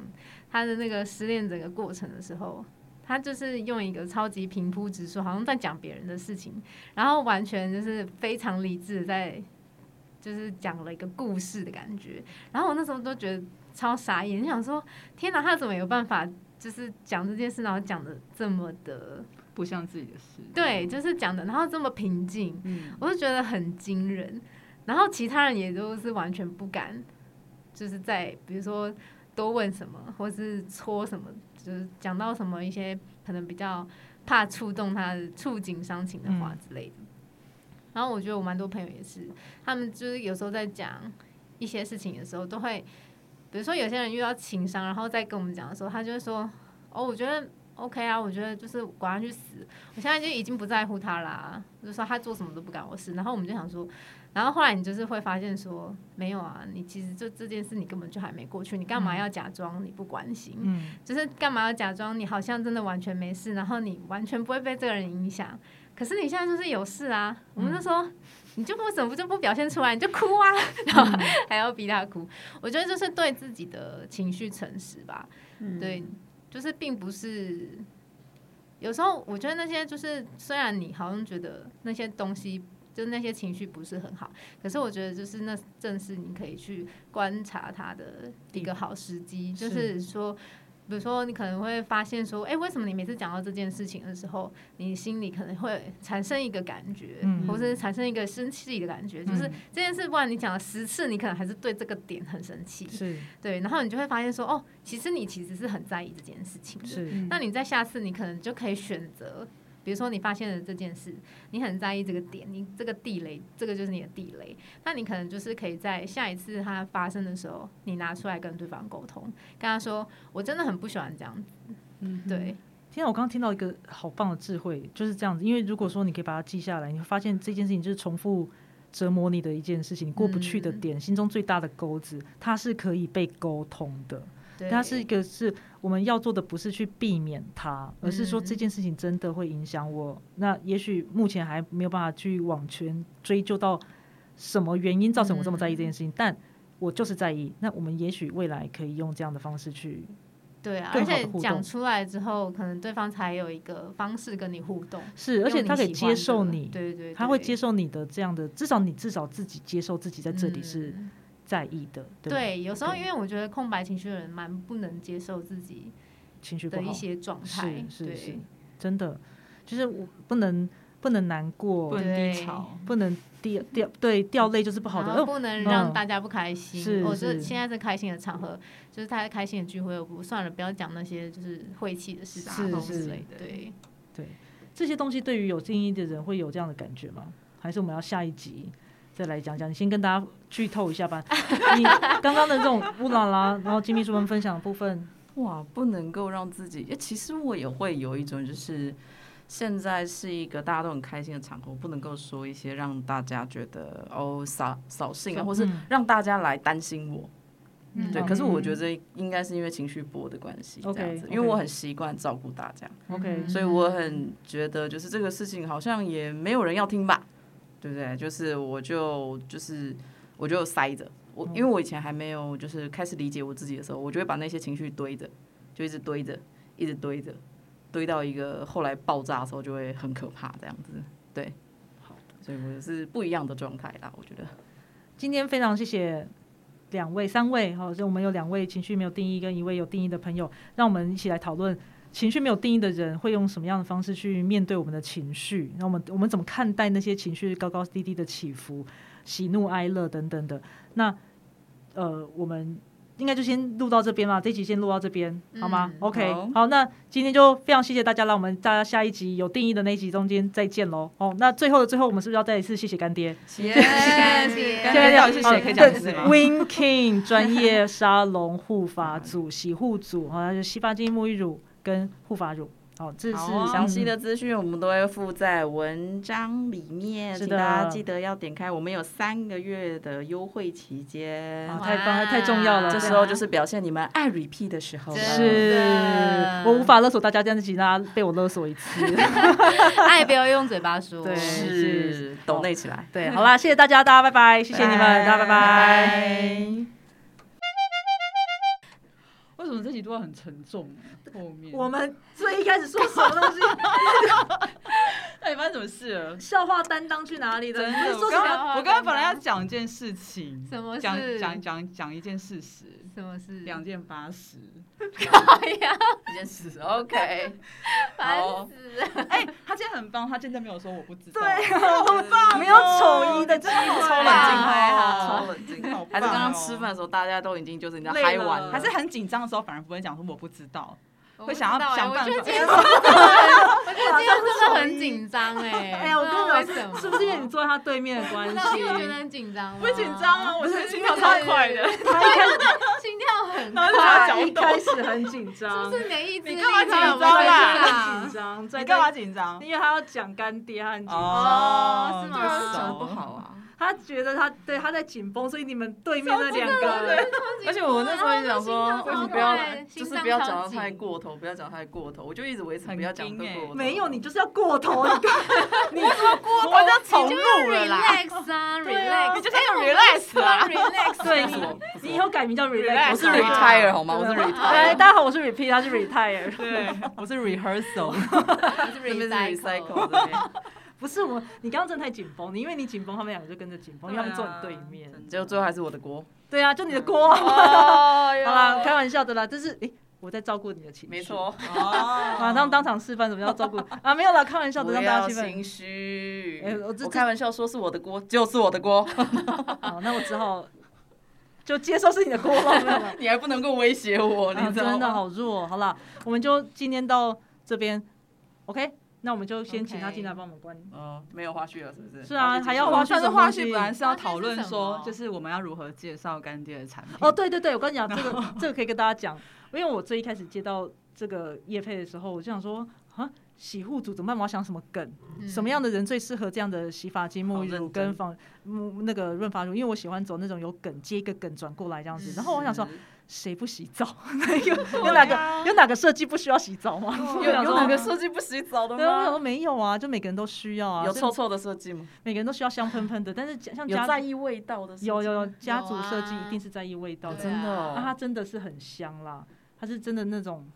他的那个失恋整个过程的时候，他就是用一个超级平铺直述，好像在讲别人的事情，然后完全就是非常理智的在就是讲了一个故事的感觉。然后我那时候都觉得超傻眼，就想说天哪，他怎么有办法就是讲这件事，然后讲的这么的不像自己的事。对，就是讲的，然后这么平静，嗯，我就觉得很惊人。然后其他人也都是完全不敢，就是在比如说多问什么，或是戳什么，就是讲到什么一些可能比较怕触动他的触景伤情的话之类的。然后我觉得我蛮多朋友也是，他们就是有时候在讲一些事情的时候，都会，比如说有些人遇到情伤，然后再跟我们讲的时候，他就会说：“哦，我觉得 OK 啊，我觉得就是管他去死，我现在就已经不在乎他啦、就说他做什么都不干我事。”然后我们就想说，然后后来你就是会发现说，没有啊，你其实就这件事你根本就还没过去，你干嘛要假装你不关心？嗯就是干嘛要假装你好像真的完全没事，然后你完全不会被这个人影响。可是你现在就是有事啊，我们就说、你就不怎么就不表现出来，你就哭啊，然后还要逼他哭。我觉得就是对自己的情绪诚实吧，对，就是并不是。有时候我觉得那些就是，虽然你好像觉得那些东西，就是那些情绪不是很好。可是我觉得就是那正是你可以去观察他的一个好时机，就是说。比如说，你可能会发现说，哎，为什么你每次讲到这件事情的时候，你心里可能会产生一个感觉，嗯或是产生一个生气的感觉，就是嗯这件事，不管你讲了十次，你可能还是对这个点很生气，是对，然后你就会发现说，哦，其实你其实是很在意这件事情的。是那你在下次你可能就可以选择，比如说你发现了这件事，你很在意这个点，你这个地雷，这个就是你的地雷，那你可能就是可以在下一次它发生的时候，你拿出来跟对方沟通，跟他说，我真的很不喜欢这样子，嗯，对，天啊，我刚刚听到一个好棒的智慧，就是这样子。因为如果说你可以把它记下来，你会发现这件事情就是重复折磨你的一件事情，你过不去的嗯。点，心中最大的钩子，它是可以被沟通的。对，它是一个是我们要做的，不是去避免它，而是说嗯这件事情真的会影响我。那也许目前还没有办法去往前追究到什么原因造成我这么在意这件事情，但我就是在意。那我们也许未来可以用这样的方式去对啊，更而且讲出来之后，可能对方才有一个方式跟你互动，是，而且他可以接受你，对对对，他会接受你的这样的，至少你至少自己接受自己在这里是嗯在意的，对对，有时候因为我觉得空白情绪的人蛮不能接受自己情绪的一，些状态，是是是对，真的，就是我不能不能难过不，能低潮，不能掉掉对掉泪就是不好的，不能让嗯大家不开心。是我这是。现在是开心的场合，就是大家开心的聚会，我不算了，不要讲那些就是晦气的事情是是之类的。对，对。这些东西对于有经验的人会有这样的感觉吗？还是我们要下一集再来讲讲？你先跟大家剧透一下吧。你刚刚的这种乌拉拉，然后金秘书们分享的部分，哇，不能够让自己，诶，其实我也会有一种，就是现在是一个大家都很开心的场合，不能够说一些让大家觉得哦扫扫兴啊，或是嗯让大家来担心我。嗯对，嗯可是我觉得应该是因为情绪波的关系，这样子因为我很习惯照顾大家，OK，嗯所以我很觉得就是这个事情好像也没有人要听吧，对不对？就是我就就是我就塞着，我嗯。因为我以前还没有就是开始理解我自己的时候，我就会把那些情绪堆着，就一直堆着，一直堆着，堆到一个后来爆炸的时候就会很可怕这样子，对，好，所以我是不一样的状态啦，我觉得。今天非常谢谢两位、三位，好，就我们有两位情绪没有定义跟一位有定义的朋友，让我们一起来讨论情绪没有定义的人会用什么样的方式去面对我们的情绪，那我们我们怎么看待那些情绪高高低低的起伏、喜怒哀乐等等的？那呃，我们。应该就先录到这边吧，这一集先录到这边，好吗、嗯 o k 好好，那今天就非常谢谢大家，让我们大家下一集有定义的那一集中间再见喽。哦，那最后的最后，我们是不是要再一次谢谢干爹？谢谢谢干爹到底是谁可以讲一次吗 Win King 专业沙龙护发组、洗护组，好，就是洗发精、沐浴乳跟护发乳。好，这是详细嗯的资讯我们都会附在文章里面，请大家记得要点开。我们有三个月的优惠期间，啊太棒了，太重要了。这时候就是表现你们爱 repeat 的时候了。是我无法勒索大家，这样子，请大家被我勒索一次。爱不要用嘴巴说。对是懂内起来。对，好啦，谢谢大家，大家拜拜，谢谢你们，大家拜拜。什么这集都要很沉重啊？后面我们最一开始说什么东西？那你发生什么事了？笑话担当去哪里了？真的，你说什我刚么？刚我刚刚本来要讲一件事情，什么讲事讲讲讲一件事实，什么事？两件八十。哎呀，一件事，OK，烦好死了！哎，他今天很棒，他现在没有说我不知道。对，好棒，没有丑一的机会，超冷静，超冷静。好棒哦还是刚刚吃饭的时候，大家都已经就是你知道嗨完了，还是很紧张的时候，反而不会讲说我不知道，我会想要不知道哎想办法 我觉得今天真的很，紧张哎。哎呀，我跟你讲，什么？是不是因为你坐在他对面的关系，因为我觉得系？很紧张吗。不会紧张啊，我不是现在心跳超快的。他一开始心跳很快，他一开始很紧张，是不是免疫之力你干嘛紧张问题啊很紧张，在你干嘛？紧张？因为他要讲干爹，他很紧张。哦是吗就是讲得熟不好啊。他觉得他对他在紧绷，所以你们对面那两个，而且我那时候也想说，为什么不要，对就是不要讲的太。过头，不要讲太过头。我就一直维持不要讲太过头。没有你就是要过头，你你说过我就重你就录了啦。relax 啊，relax，你就是要 relax 啊 relax，对你，你以后改名叫 Relax 我是 retire 好吗？我是，retire。大家好，我是 repeat，他是 retire。对，我是 rehearsal。我是这边是 recycle。不是我，你刚刚真的太紧绷，你因为你紧绷，他们两个就跟着紧绷，因为他们坐你对面。结果最后还是我的锅。对啊，就你的锅。好啦，开玩笑的啦，这是诶。我在照顾你的情绪，没错。马上当场示范怎么样照顾啊？没有啦，开玩笑的，让大家心虚。哎，我我开玩笑说是我的锅，就是我的锅。好，那我只好就接受是你的锅了。你还不能够威胁我，你真的好弱。好了，我们就今天到这边，OK。那我们就先请他进来帮我们关。哦，没有花絮了，是不是？是啊，还要花絮。是花絮本来是要讨论说，就是我们要如何介绍干爹的产品。哦，对对对，我跟你讲，这个 这个可以跟大家讲，因为我最一开始接到这个叶配的时候，我就想说啊，洗护组怎么办？我要想什么梗？什么样的人最适合这样的洗发精、沐浴乳跟防那个润发乳？因为我喜欢走那种有梗接一个梗转过来这样子。然后我想说。谁不洗澡？有有哪个有哪个设计不需要洗澡吗？有有哪个设计不洗澡的吗？我没有啊，就每个人都需要啊。有臭臭的设计吗？每个人都需要香喷喷的，但是像有在意味道的，有有有家族设计一定是在意味道，真的。那它真的是很香啦，它是真的那种。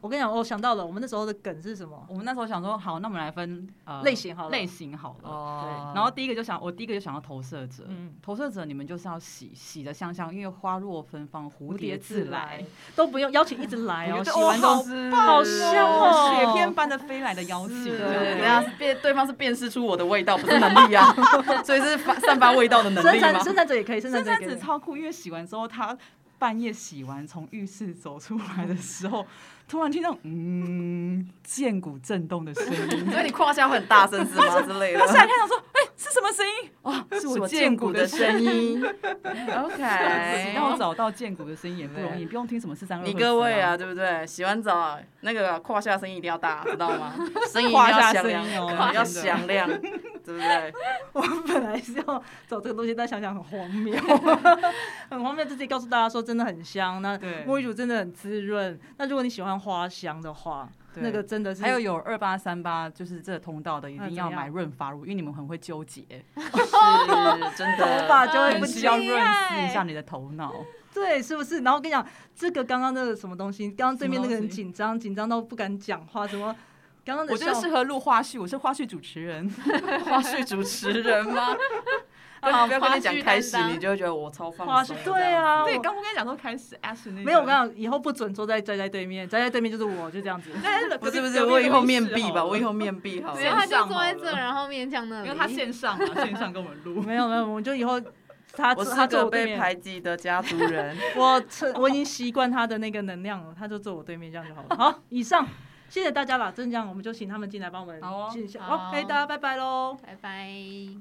我跟你讲，我想到了，我们那时候的梗是什么？我们那时候想说，好，那我们来分呃类型好了，类型好了。哦。对。然后第一个就想，我第一个就想到投射者。嗯。投射者，你们就是要洗洗的香香，因为花若芬芳，蝴蝶自来，都不用邀请，一直来 哦。洗完都是好香哦，雪片般的飞来的邀请。对对对。下辨对方是辨识出我的味道，不是能力啊，所以是发散发味道的能力吗？生产者也可以，生产者超酷，因为洗完之后，他半夜洗完从浴室走出来的时候。突然听到嗯，剑骨震动的声音，所以你胯下会很大声是吗？之类的。他下来看到说，哎，是什么声音？哦，是我剑骨的声音。OK，要找到剑骨的声音也不容易，不用听什么四三二。你各位啊，对不对？洗完澡那个胯下声音一定要大，知道吗？声音要响亮，要响亮，对不对？我本来是要找这个东西，但想想很荒谬，很荒谬。自己告诉大家说，真的很香。那沐浴乳真的很滋润。那如果你喜欢。花香的话，那个真的是还有有二八三八，就是这通道的一定要买润发乳，因为你们很会纠结，是真的，头发就会不需要润湿一下你的头脑，对，是不是？然后我跟你讲，这个刚刚那个什么东西，刚刚对面那个人紧张，紧张到不敢讲话，什么？刚刚我觉得适合录花絮，我是花絮主持人，花絮主持人吗？不要跟你讲开始，你就会觉得我超放松。对啊，对，刚不跟你讲说开始没有，我跟你讲，以后不准坐在站在对面，站在对面就是我，就这样子。不是不是，我以后面壁吧，我以后面壁好。然后他就坐在这，然后面向那里。因为他线上嘛，线上跟我们录。没有没有，我就以后他我是个被排挤的家族人。我我已经习惯他的那个能量了，他就坐我对面，这样就好了。好，以上谢谢大家了，真这样，我们就请他们进来帮我们进一下。好，大家拜拜喽，拜拜。